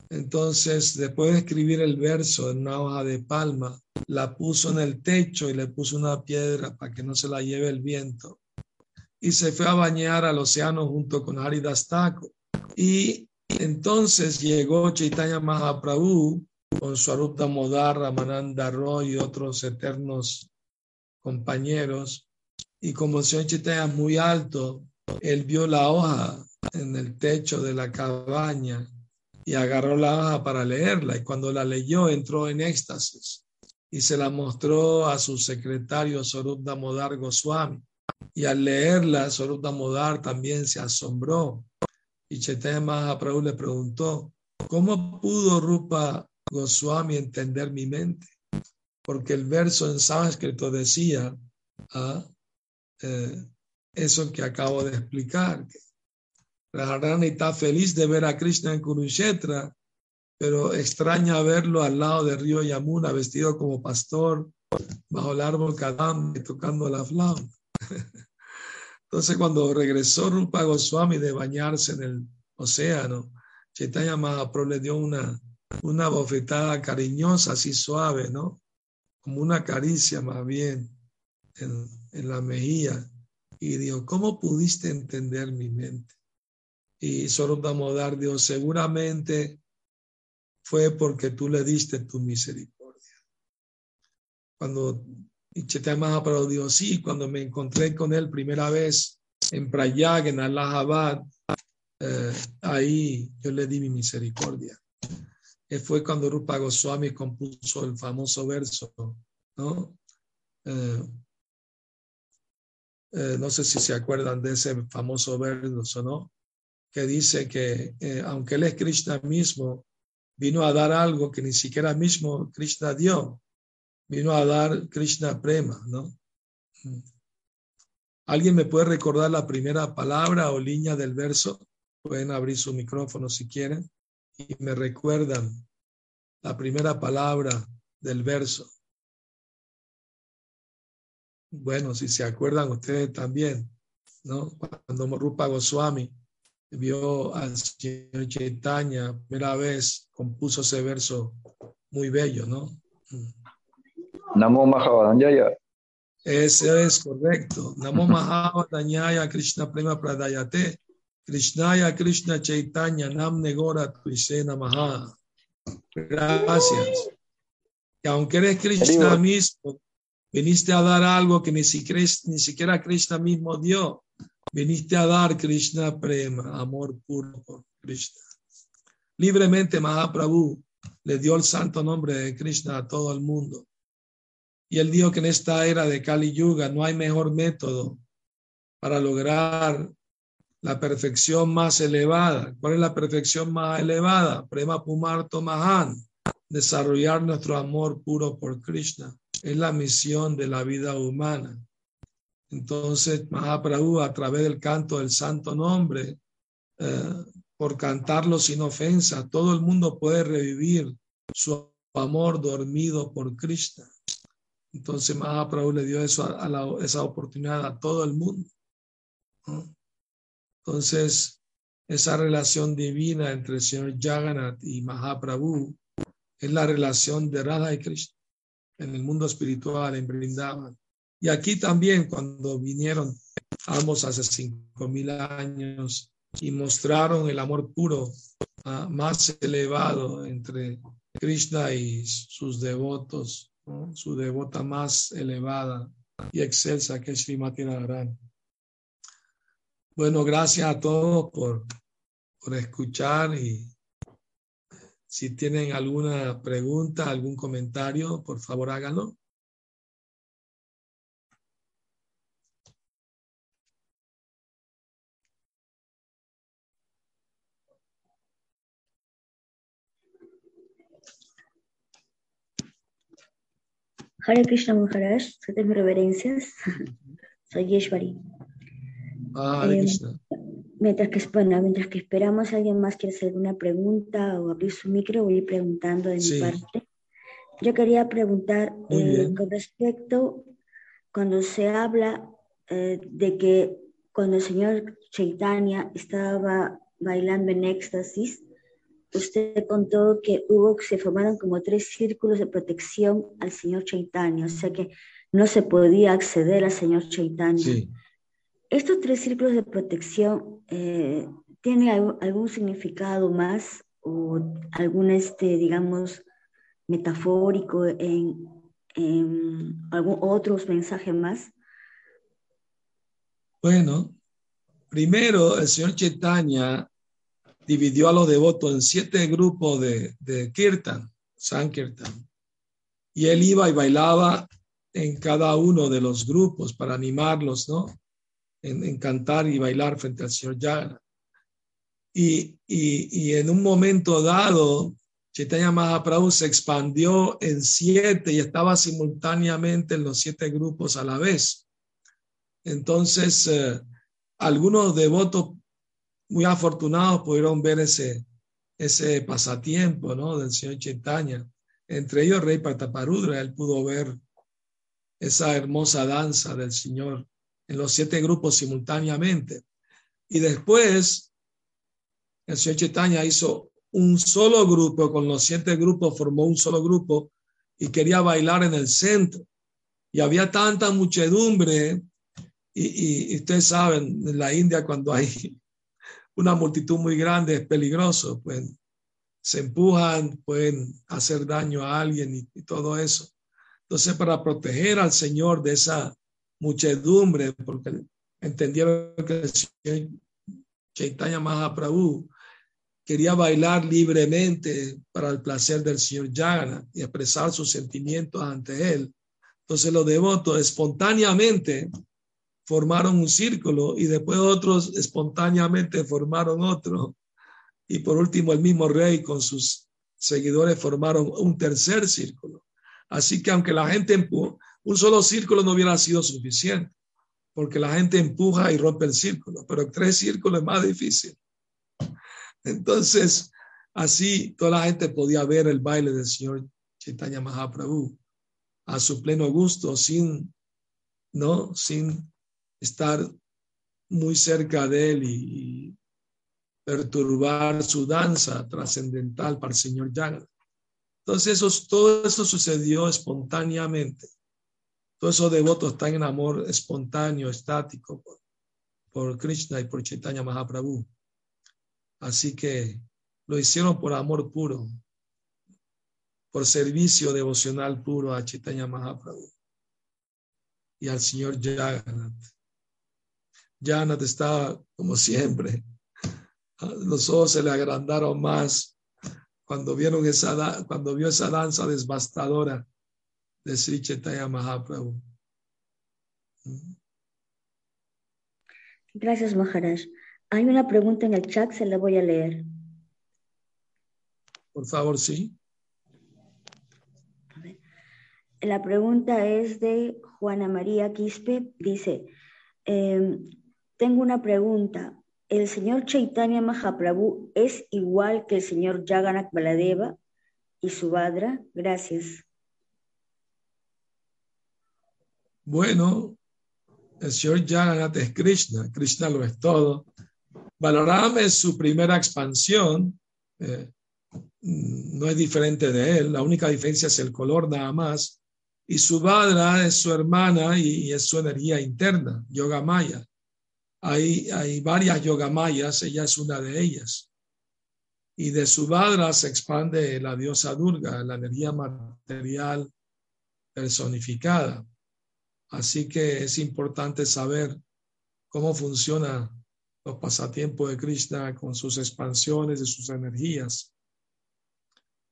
Entonces, después de escribir el verso en una hoja de palma, la puso en el techo y le puso una piedra para que no se la lleve el viento. Y se fue a bañar al océano junto con Haridas Thakur. Y entonces llegó Chaitanya Mahaprabhu con Swarupa Modar, Ramananda Roy y otros eternos compañeros. Y como Chaitanya es muy alto, él vio la hoja en el techo de la cabaña y agarró la hoja para leerla. Y cuando la leyó, entró en éxtasis y se la mostró a su secretario Swarup Damodar Goswami. Y al leerla, Swarup Damodar también se asombró. Y Chaitanya Mahaprabhu le preguntó, ¿cómo pudo Rupa Goswami entender mi mente, porque el verso en sánscrito decía ah, eh, eso que acabo de explicar, que Radharani está feliz de ver a Krishna en Kurukshetra, pero extraña verlo al lado del río Yamuna vestido como pastor bajo el árbol Kadam tocando la flauta. Entonces cuando regresó Rupa Goswami de bañarse en el océano, Chaitanya Mahaprabhu le dio una una bofetada cariñosa, así suave, ¿no? Como una caricia más bien en, la mejilla. Y dijo, ¿cómo pudiste entender mi mente? Y Damodar dijo, seguramente fue porque tú le diste tu misericordia. Cuando Chaitanya pero dijo, sí, cuando me encontré con él primera vez en Prayag, en Allahabad, eh, ahí yo le di mi misericordia fue cuando Rupa Goswami compuso el famoso verso, ¿no? Eh, eh, no sé si se acuerdan de ese famoso verso, ¿no? Que dice que eh, aunque él es Krishna mismo, vino a dar algo que ni siquiera mismo Krishna dio, vino a dar Krishna prema, ¿no? ¿Alguien me puede recordar la primera palabra o línea del verso? Pueden abrir su micrófono si quieren y me recuerdan la primera palabra del verso. Bueno, si se acuerdan ustedes también, ¿no? Cuando Rupa Goswami vio al señor Chaitanya primera vez, compuso ese verso muy bello, ¿no? Namo Mahavadanyaya. Ese es correcto. Namo Mahavadanyaya Krishna Prema Pradayate. Krishnaya Krishna Chaitanya Nam Negora Tuisena Maha. Gracias. Que aunque eres Krishna mismo, viniste a dar algo que ni siquiera, ni siquiera Krishna mismo dio. Viniste a dar Krishna prema, amor puro por Krishna. Libremente Mahaprabhu le dio el santo nombre de Krishna a todo el mundo. Y él dijo que en esta era de Kali Yuga no hay mejor método para lograr la perfección más elevada. ¿Cuál es la perfección más elevada? Prema Pumarto Mahan, desarrollar nuestro amor puro por Krishna. Es la misión de la vida humana. Entonces, Mahaprabhu, a través del canto del santo nombre, eh, por cantarlo sin ofensa, todo el mundo puede revivir su amor dormido por Krishna. Entonces, Mahaprabhu le dio eso a, esa oportunidad a todo el mundo. Entonces, esa relación divina entre el señor Jagannath y Mahaprabhu es la relación de Radha y Krishna en el mundo espiritual, en Brindavan. Y aquí también, cuando vinieron ambos hace cinco mil años y mostraron el amor puro ah, más elevado entre Krishna y sus devotos, su devota más elevada y excelsa que es Srimati Radharani. Bueno, gracias a todos por, por escuchar y si tienen alguna pregunta, algún comentario, por favor háganlo. Hare Krishna Maharaj, mis reverencias. Soy Yeshwari. Ah, Hare Eh, Krishna. Mientras que, bueno, mientras que esperamos, ¿alguien más quiere hacer alguna pregunta o abrir su micro? Voy a ir preguntando de Sí. mi parte. Yo quería preguntar eh, con respecto cuando se habla eh, de que cuando el señor Chaitanya estaba bailando en éxtasis, usted contó que hubo, se formaron como tres círculos de protección al señor Chaitanya, o sea que no se podía acceder al señor Chaitanya. Sí. ¿Estos tres círculos de protección eh, tienen algún, significado más o algún, este, digamos, metafórico en, algún otros mensajes más? Bueno, primero el señor Chaitanya dividió a los devotos en siete grupos de, de Kirtan, Sankirtan. Y él iba y bailaba en cada uno de los grupos para animarlos, ¿no? En, cantar y bailar frente al señor Jagannath. Y, y, y en un momento dado, Chaitanya Mahaprabhu se expandió en siete y estaba simultáneamente en los siete grupos a la vez. Entonces, eh, algunos devotos muy afortunados pudieron ver ese, ese pasatiempo ¿no? del señor Chaitanya. Entre ellos, Rey Prataparudra, él pudo ver esa hermosa danza del Señor en los siete grupos simultáneamente. Y después, el señor Chaitanya hizo un solo grupo, con los siete grupos formó un solo grupo y quería bailar en el centro. Y había tanta muchedumbre, y, y, y ustedes saben, en la India cuando hay una multitud muy grande es peligroso, pues se empujan, pueden hacer daño a alguien y, y, todo eso. Entonces, para proteger al Señor de esa muchedumbre, porque entendieron que Chaitanya Mahaprabhu quería bailar libremente para el placer del Señor Jagannath y expresar sus sentimientos ante él. Entonces los devotos espontáneamente formaron un círculo y después otros espontáneamente formaron otro. Y por último el mismo rey con sus seguidores formaron un tercer círculo. Así que aunque la gente un solo círculo no hubiera sido suficiente, porque la gente empuja y rompe el círculo, pero tres círculos es más difícil. Entonces, así toda la gente podía ver el baile del señor Chaitanya Mahaprabhu a su pleno gusto, sin, ¿no? sin estar muy cerca de él y, perturbar su danza trascendental para el señor Jagannath. Entonces, eso, todo eso sucedió espontáneamente. Todos esos devotos están en amor espontáneo, estático por, Krishna y por Chaitanya Mahaprabhu. Así que lo hicieron por amor puro, por servicio devocional puro a Chaitanya Mahaprabhu y al señor Jagannath. Jagannath estaba como siempre. Los ojos se le agrandaron más cuando vieron esa, cuando vio esa danza devastadora de Sri Chaitanya Mahaprabhu. Gracias, Maharaj. Hay una pregunta en el chat, se la voy a leer. Por favor, sí. La pregunta es de Juana María Quispe. Dice, em, tengo una pregunta. ¿El señor Chaitanya Mahaprabhu es igual que el señor Jagannath Baladeva y Subhadra? Gracias. Bueno, el señor Jagannath es Krishna, Krishna lo es todo. Balaram es su primera expansión, eh, no es diferente de él, la única diferencia es el color nada más. Y Subhadra es su hermana y, es su energía interna, Yoga Maya. Hay, hay varias Yogamayas, ella es una de ellas. Y de Subhadra se expande la diosa Durga, la energía material personificada. Así que es importante saber cómo funciona los pasatiempos de Krishna con sus expansiones y sus energías.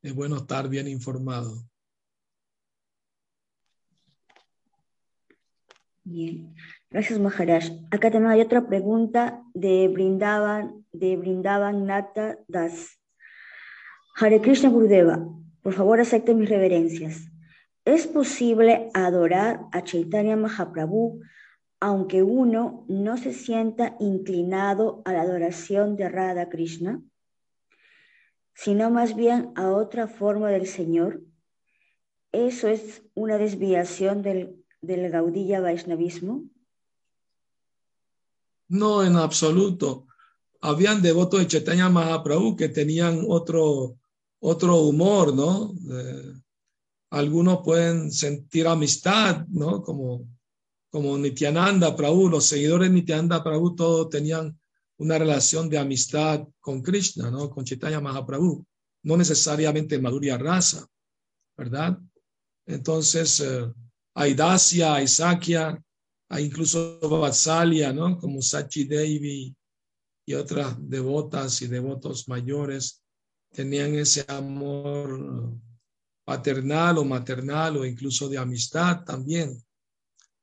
Es bueno estar bien informado. Bien, gracias Maharaj. Acá también hay otra pregunta de Brindavan, de Brindavan Nata Das. Hare Krishna Gurudeva, por favor acepte mis reverencias. ¿Es posible adorar a Chaitanya Mahaprabhu aunque uno no se sienta inclinado a la adoración de Radha Krishna, sino más bien a otra forma del Señor? ¿Eso es una desviación del, del Gaudilla Vaishnavismo? No, en absoluto. Habían devotos de Chaitanya Mahaprabhu que tenían otro, otro humor, ¿no? Algunos pueden sentir amistad, ¿no? Como, como Nityananda Prabhu, los seguidores de Nityananda Prabhu todos tenían una relación de amistad con Krishna, ¿no? Con Chaitanya Mahaprabhu, no necesariamente Madhurya Rasa, ¿verdad? Entonces, eh, hay hay hay incluso Vatsalya, ¿no? Como Sachi Devi y otras devotas y devotos mayores tenían ese amor paternal o maternal o incluso de amistad también.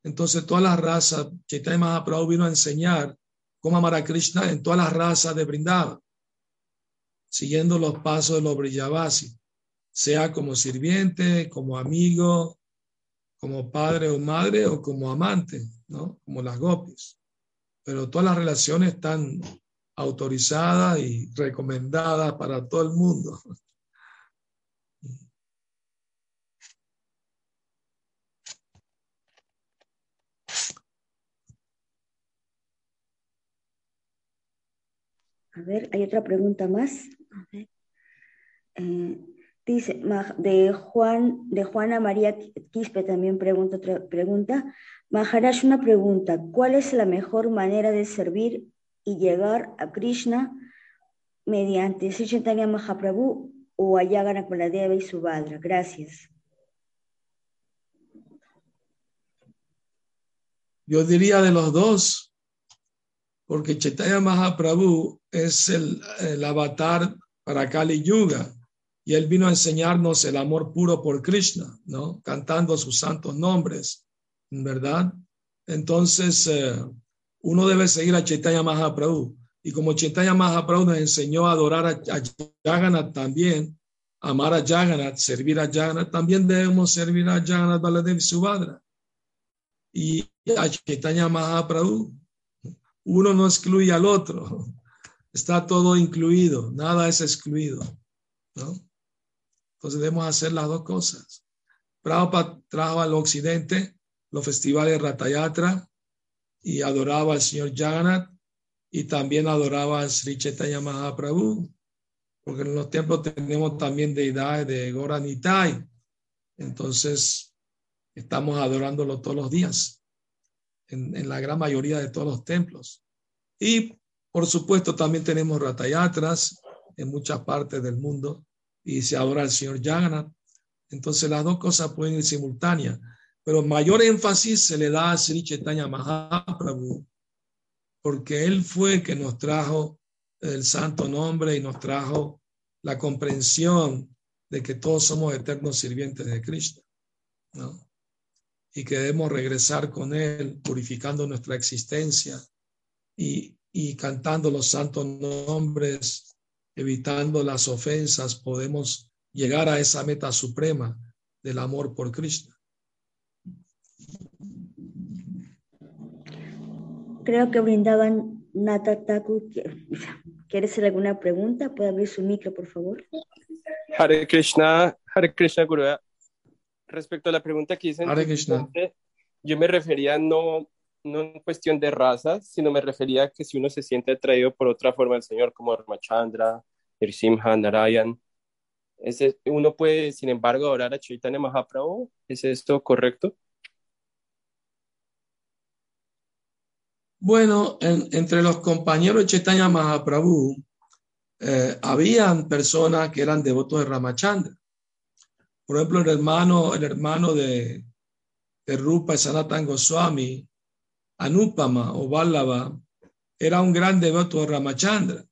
Entonces, todas las razas, Chaitanya Mahaprabhu vino a enseñar cómo amar a Krishna en todas las razas de Brindava, siguiendo los pasos de los Brillabasi, sea como sirviente, como amigo, como padre o madre o como amante, ¿no? Como las gopis. Pero todas las relaciones están autorizadas y recomendadas para todo el mundo. A ver, hay otra pregunta más. Eh, dice, de, Juan, de Juana María Quispe también pregunta otra pregunta. Maharaj, una pregunta. ¿Cuál es la mejor manera de servir y llegar a Krishna mediante Sri Chaitanya Mahaprabhu o Ayagana Kuladeva y Subhadra? Gracias. Yo diría de los dos, porque Chaitanya Mahaprabhu es el, avatar para Kali Yuga y él vino a enseñarnos el amor puro por Krishna, ¿no? Cantando sus santos nombres, ¿verdad? Entonces, eh, uno debe seguir a Chaitanya Mahaprabhu. Y como Chaitanya Mahaprabhu nos enseñó a adorar a, a Jagannath también, amar a Jagannath, servir a Jagannath, también debemos servir a Jagannath Baladev Subhadra. Y a Chaitanya Mahaprabhu, uno no excluye al otro, está todo incluido, nada es excluido, ¿no? Entonces debemos hacer las dos cosas. Prabhupada trajo al occidente los festivales de Ratayatra y adoraba al señor Jagannath y también adoraba al Sri Chaitanya Mahaprabhu, porque en los templos tenemos también deidades de Goranitai. Entonces, estamos adorándolo todos los días en, la gran mayoría de todos los templos. Y por supuesto también tenemos ratayatras en muchas partes del mundo y se adora al señor Jagannath. Entonces las dos cosas pueden ir simultáneas, pero mayor énfasis se le da a Sri Chaitanya Mahaprabhu, porque él fue que nos trajo el santo nombre y nos trajo la comprensión de que todos somos eternos sirvientes de Cristo, ¿no? Y que debemos regresar con Él, purificando nuestra existencia y, y cantando los santos nombres, evitando las ofensas, podemos llegar a esa meta suprema del amor por Cristo. Creo que brindaban Natataku. ¿Quiere hacer alguna pregunta? ¿Puede abrir su micro, por favor? Hare Krishna, Hare Krishna Guru. Respecto a la pregunta que hice, yo me refería no, no en cuestión de raza, sino me refería a que si uno se siente atraído por otra forma del Señor, como Ramachandra, Nrsimha, Narayan, ese, uno puede, sin embargo, orar a Chaitanya Mahaprabhu. ¿Es esto correcto? Bueno, entre los compañeros de Chaitanya Mahaprabhu, eh, habían personas que eran devotos de Ramachandra. Por ejemplo, el hermano, el hermano de, Rupa Sanatan Goswami, Anupama o Vallava, era un gran devoto de Ramachandra.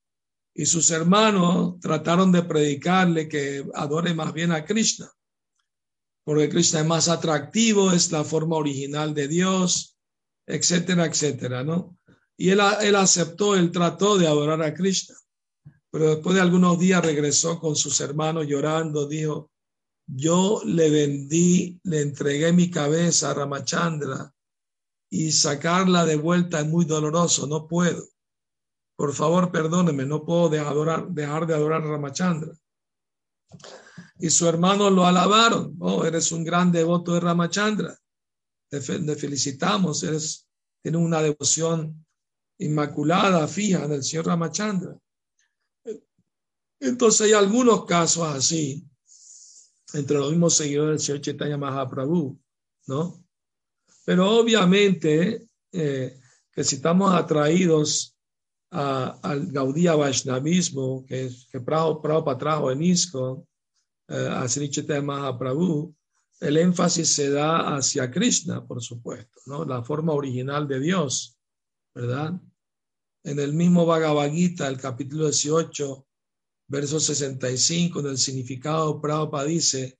Y sus hermanos trataron de predicarle que adore más bien a Krishna, porque Krishna es más atractivo, es la forma original de Dios, etcétera, etcétera, ¿no? Y él, él aceptó, él trató de adorar a Krishna, pero después de algunos días regresó con sus hermanos llorando, dijo, yo le vendí, le entregué mi cabeza a Ramachandra y sacarla de vuelta es muy doloroso, no puedo. Por favor, perdóneme, no puedo dejar, dejar de adorar a Ramachandra. Y su hermano lo alabaron. Oh, eres un gran devoto de Ramachandra. Te, felicitamos, eres, tienes una devoción inmaculada, fija del Señor Ramachandra. Entonces hay algunos casos así entre los mismos seguidores Señor Chaitanya Mahaprabhu, ¿no? Pero obviamente eh, que si estamos atraídos al Gaudía Vaishnavismo que, que Prabhupada trajo en ISKCON, eh, a Sri Chaitanya Mahaprabhu, el énfasis se da hacia Krishna, por supuesto, ¿no? La forma original de Dios, ¿verdad? En el mismo Bhagavad Gita, el capítulo 18, verso 65, en el significado, Prabhupada dice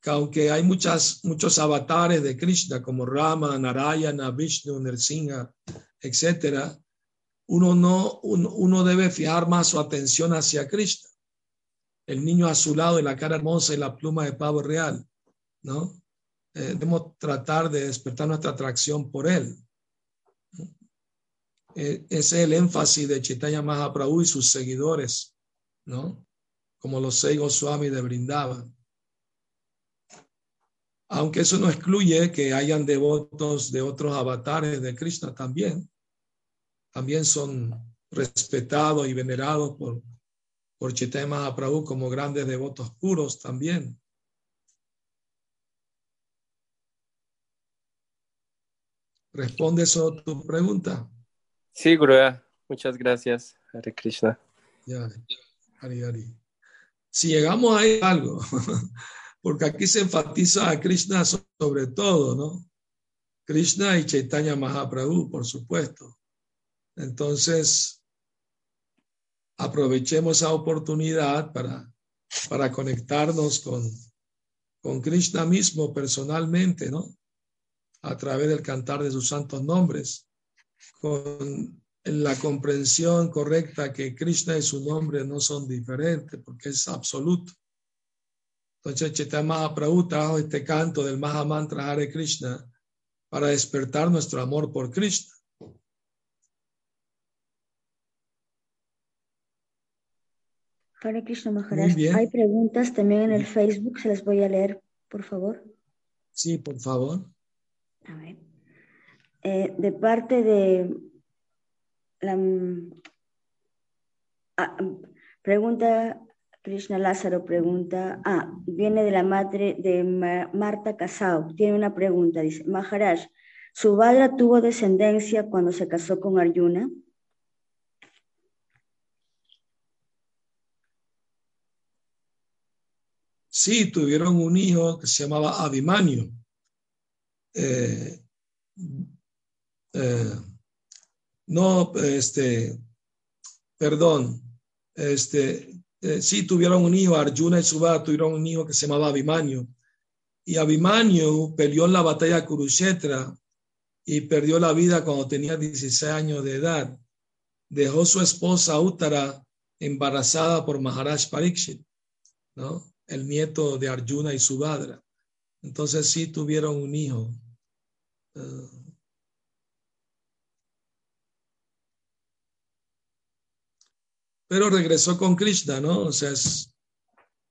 que aunque hay muchas, muchos avatares de Krishna, como Rama, Narayana, Vishnu, Nrsimha, etcétera, uno, no, uno, debe fijar más su atención hacia Krishna. El niño azulado y la cara hermosa y la pluma de pavo real, ¿no? Eh, debemos tratar de despertar nuestra atracción por él. Eh, ese es el énfasis de Chaitanya Mahaprabhu y sus seguidores, ¿no? Como los seis Goswami de Brindavan. Aunque eso no excluye que hayan devotos de otros avatares de Krishna también. También son respetados y venerados por, por Chaitanya Mahaprabhu como grandes devotos puros también. ¿Responde eso a tu pregunta? Sí, Guruya. Muchas gracias, Hare Krishna. Ya, Si llegamos a algo, porque aquí se enfatiza a Krishna sobre todo, ¿no? Krishna y Chaitanya Mahaprabhu, por supuesto. Entonces, aprovechemos esa oportunidad para, para conectarnos con, con Krishna mismo personalmente, ¿no? A través del cantar de sus santos nombres con la comprensión correcta que Krishna y su nombre no son diferentes, porque es absoluto. Entonces, Chaitanya Mahaprabhu trajo este canto del Mahamantra Hare Krishna para despertar nuestro amor por Krishna. Hare Krishna Maharaj, hay preguntas también en el Facebook, se las voy a leer, por favor. Sí, por favor. A ver. Eh, de parte de la ah, pregunta Krishna Lázaro pregunta, ah, viene de la madre de Marta Casao, tiene una pregunta, dice, Maharaj, ¿Subhadra tuvo descendencia cuando se casó con Arjuna? Sí, tuvieron un hijo que se llamaba Abhimanyu. Eh, eh, no, este, perdón, este, eh, sí tuvieron un hijo, Arjuna y Subhadra tuvieron un hijo que se llamaba Abhimanyu. Y Abhimanyu peleó en la batalla de Kurukshetra y perdió la vida cuando tenía 16 años de edad. Dejó su esposa Uttara embarazada por Maharaj Parikshit, ¿no? el nieto de Arjuna y Subhadra. Entonces sí tuvieron un hijo. Eh, pero regresó con Krishna, ¿no? O sea,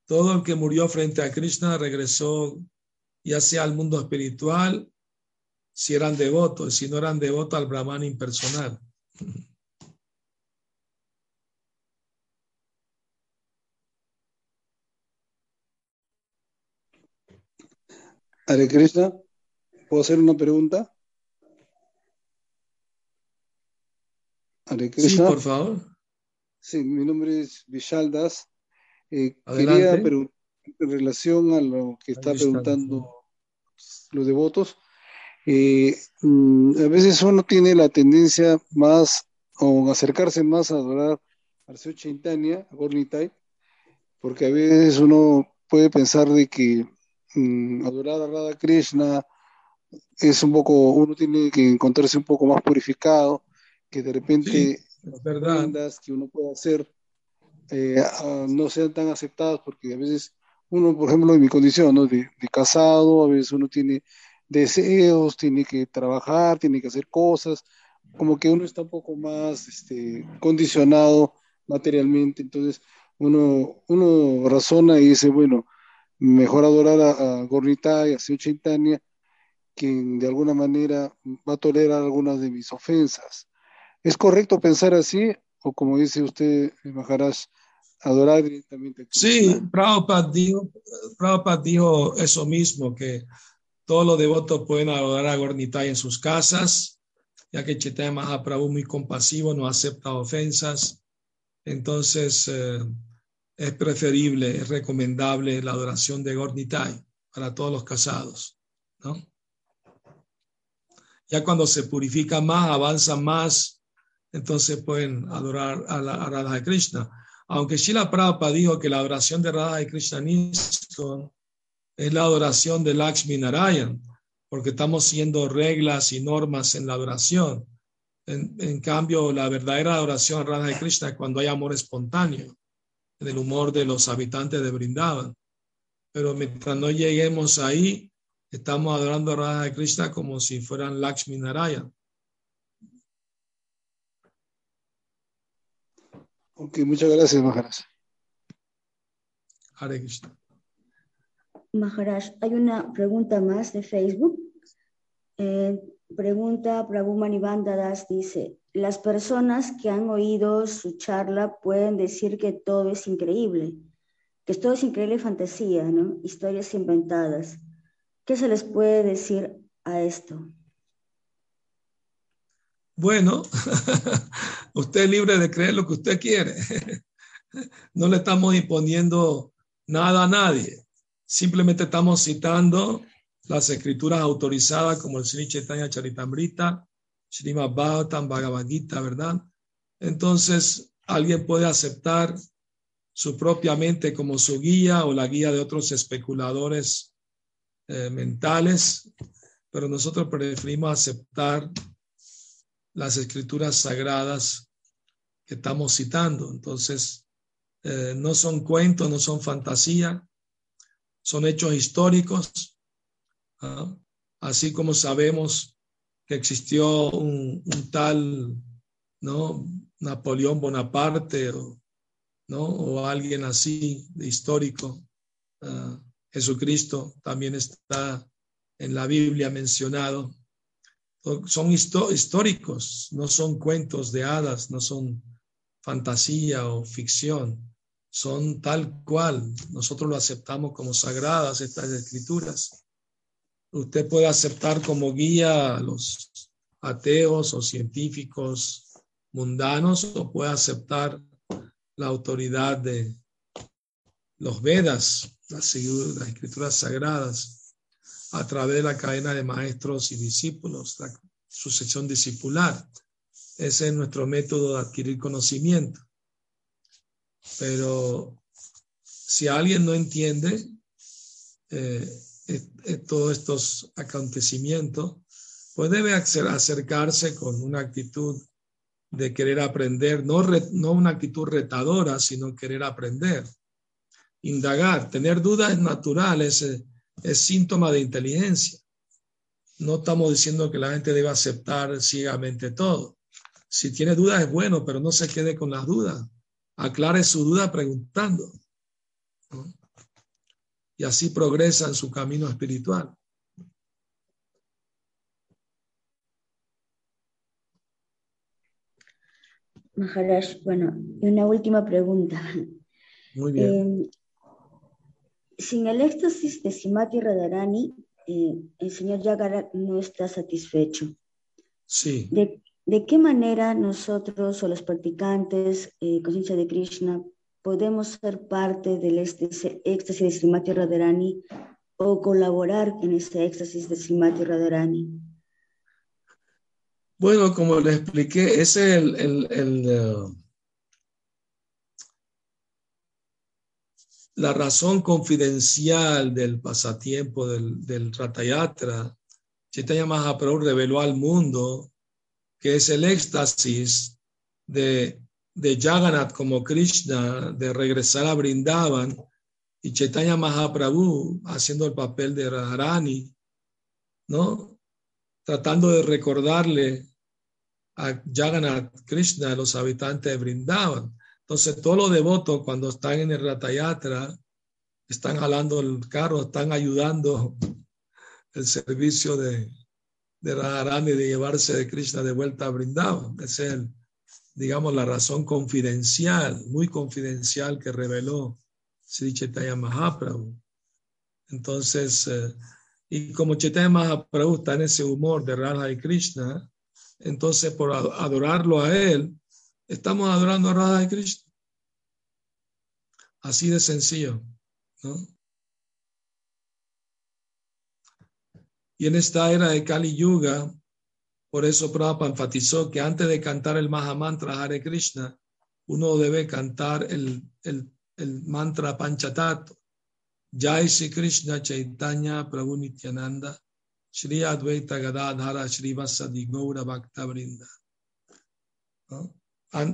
todo el que murió frente a Krishna regresó ya sea al mundo espiritual, si eran devotos, si no eran devotos al Brahman impersonal. Hare Krishna, ¿puedo hacer una pregunta? Hare Krishna. Sí, por favor. Sí, mi nombre es Vishaldas. Eh, quería preguntar en relación a lo que está preguntando los devotos. Eh, mm, a veces uno tiene la tendencia más o acercarse más a adorar al Señor Chaitanya, a Gornitai, porque a veces uno puede pensar de que mm, adorar a Radha Krishna es un poco, uno tiene que encontrarse un poco más purificado, que de repente las que uno puede hacer eh, no sean tan aceptadas, porque a veces uno, por ejemplo, en mi condición, ¿no? de, casado, a veces uno tiene deseos, tiene que trabajar, tiene que hacer cosas, como que uno está un poco más este, condicionado materialmente, entonces uno, uno razona y dice, bueno, mejor adorar a, a Gornita y a Seo Chaitanya, quien de alguna manera va a tolerar algunas de mis ofensas. ¿Es correcto pensar así? O como dice usted, Maharaj, adorar directamente Sí, Prabhupada dijo, Prabhupada dijo eso mismo, que todos los devotos pueden adorar a Gornitai en sus casas, ya que Chaitanya Mahaprabhu muy compasivo, no acepta ofensas. Entonces, eh, es preferible, es recomendable la adoración de Gornitai para todos los casados, ¿no? Ya cuando se purifica más, avanza más, entonces pueden adorar a, la, a Radha Krishna. Aunque Shila Prabhupada dijo que la adoración de Radha y Krishna es la adoración de Lakshmi Narayan, porque estamos siguiendo reglas y normas en la adoración. En, cambio, la verdadera adoración a Radha y Krishna es cuando hay amor espontáneo, en el humor de los habitantes de Brindavan. Pero mientras no lleguemos ahí, estamos adorando a Radha y Krishna como si fueran Lakshmi Narayan. Ok, muchas gracias, Maharaj. Hare Krishna. Maharaj, hay una pregunta más de Facebook. Eh, pregunta Prabhu Manibandadas, dice, las personas que han oído su charla pueden decir que todo es increíble, que todo es increíble fantasía, ¿no? Historias inventadas. ¿Qué se les puede decir a esto? Bueno, usted es libre de creer lo que usted quiere. No le estamos imponiendo nada a nadie. Simplemente estamos citando las escrituras autorizadas como el Sri Chaitanya Charitamrita, Srimad Bhagavatam, Bhagavad Gita, ¿verdad? Entonces, alguien puede aceptar su propia mente como su guía o la guía de otros especuladores eh, mentales, pero nosotros preferimos aceptar las escrituras sagradas que estamos citando. Entonces, eh, no son cuentos, no son fantasía, son hechos históricos. ¿ah? Así como sabemos que existió un, tal ¿no? Napoleón Bonaparte o, ¿no? o alguien así de histórico. Ah, Jesucristo también está en la Biblia mencionado son históricos, no son cuentos de hadas, no son fantasía o ficción, son tal cual. Nosotros lo aceptamos como sagradas estas escrituras. Usted puede aceptar como guía a los ateos o científicos mundanos o puede aceptar la autoridad de los Vedas, las escrituras sagradas a través de la cadena de maestros y discípulos, la sucesión discipular. Ese es nuestro método de adquirir conocimiento. Pero si alguien no entiende eh, todos estos acontecimientos, pues debe acercarse con una actitud de querer aprender, no, una actitud retadora, sino querer aprender, indagar. Tener dudas es natural, es, es síntoma de inteligencia. No estamos diciendo que la gente debe aceptar ciegamente todo. Si tiene dudas es bueno, pero no se quede con las dudas. Aclare su duda preguntando. Y así progresa en su camino espiritual. Maharaj, bueno, una última pregunta. Muy bien. Eh, sin el éxtasis de Simati Radharani, eh, el señor Yagara no está satisfecho. Sí. ¿De, de qué manera nosotros o los practicantes, eh, conciencia de Krishna, podemos ser parte del éxtasis de Srimati Radharani o colaborar en ese éxtasis de Srimati Radharani? Bueno, como le expliqué, es el, uh, la razón confidencial del pasatiempo del, del Ratayatra. Chaitanya Mahaprabhu reveló al mundo que es el éxtasis de, de Jagannath como Krishna, de regresar a Brindavan, y Chaitanya Mahaprabhu haciendo el papel de Radharani, ¿no? tratando de recordarle a Jagannath Krishna, los habitantes de Brindavan. Entonces, todos los devotos cuando están en el Ratayatra, están jalando el carro, están ayudando el servicio de, de Radharani de llevarse de Krishna de vuelta a Brindavan. Es el, digamos, la razón confidencial, muy confidencial que reveló Sri Chaitanya Mahaprabhu. Entonces, eh, y como Chaitanya Mahaprabhu está en ese humor de Radha y Krishna, entonces por adorarlo a él, estamos adorando a Radha y Krishna. Así de sencillo, ¿no? Y en esta era de Kali Yuga, por eso Prabhupada enfatizó que antes de cantar el Mahamantra Hare Krishna, uno debe cantar el, el, mantra Panchatato. Jai Sri Krishna Chaitanya Prabhu Nityananda Shri Advaita Gadadhara Shri Vasadi Gaura Bhakta Brinda.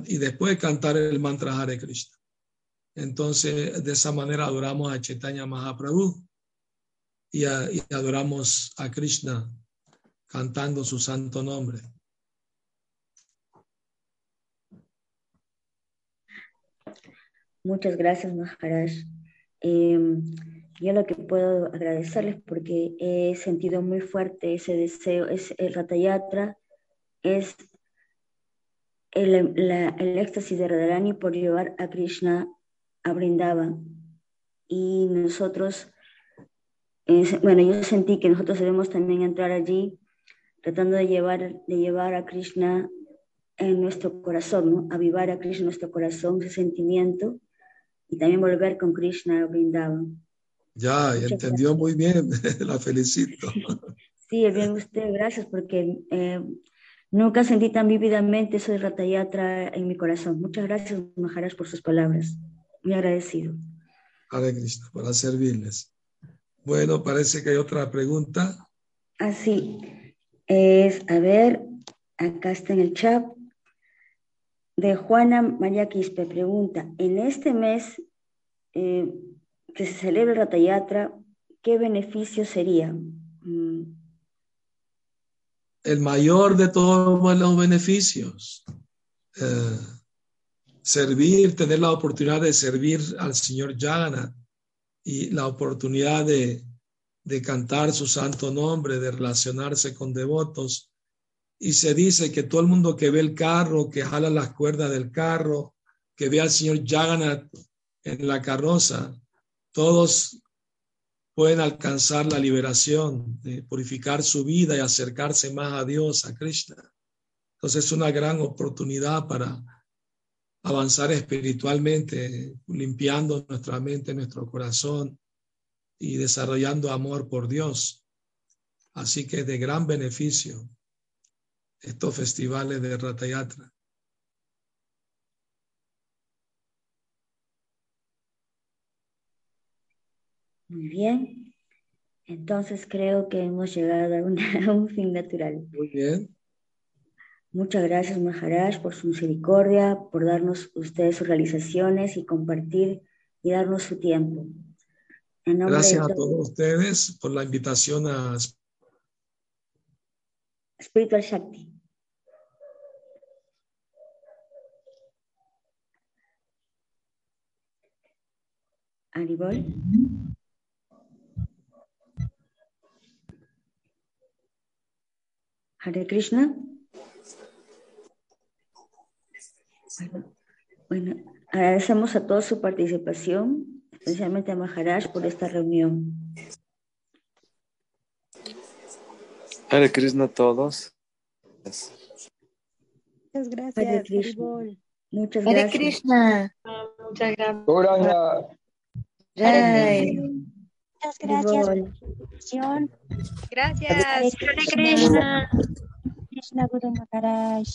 Y después cantar el mantra Hare Krishna. Entonces, de esa manera adoramos a Chaitanya Mahaprabhu y, a, y adoramos a Krishna cantando su santo nombre. Muchas gracias, Maharaj. Eh, yo lo que puedo agradecerles porque he sentido muy fuerte ese deseo, es el Ratayatra, es el, la, el éxtasis de Radharani por llevar a Krishna a Brindavan. Y nosotros, eh, bueno, yo sentí que nosotros debemos también entrar allí tratando de llevar, de llevar a Krishna en nuestro corazón, ¿no? avivar a Krishna en nuestro corazón, ese sentimiento, y también volver con Krishna a Brindavan. Ya, y entendió muy bien, la felicito. Sí, bien usted, gracias, porque eh, nunca sentí tan vívidamente eso de Ratayatra en mi corazón. Muchas gracias, Maharaj, por sus palabras. Muy agradecido. Hare Krishna, para servirles. Bueno, parece que hay otra pregunta. Así es, a ver, acá está en el chat. De Juana María Quispe pregunta, en este mes eh, que se celebra el Ratayatra, ¿qué beneficio sería? Mm. El mayor de todos los beneficios. Eh, servir, tener la oportunidad de servir al Señor Jagannath y la oportunidad de, de cantar su santo nombre, de relacionarse con devotos. Y se dice que todo el mundo que ve el carro, que jala las cuerdas del carro, que ve al Señor Jagannath en la carroza, todos pueden alcanzar la liberación, de purificar su vida y acercarse más a Dios, a Krishna. Entonces es una gran oportunidad para avanzar espiritualmente, limpiando nuestra mente, nuestro corazón y desarrollando amor por Dios. Así que es de gran beneficio estos festivales de Ratayatra. Muy bien. Entonces creo que hemos llegado a, una- a un fin natural. Muy bien. Muchas gracias, Maharaj, por su misericordia, por darnos ustedes sus realizaciones y compartir y darnos su tiempo. En Gracias de a todos ustedes por la invitación a Spiritual Shakti. Aribol. Hare Krishna. Bueno, agradecemos a todos su participación, especialmente a Maharaj por esta reunión. Hare Krishna a todos. Muchas gracias. Hare Krishna. Muchas Hare gracias. Krishna. Muchas gracias. Jai. Muchas gracias. Gracias. Hare Krishna. Krishna Guru Maharaj.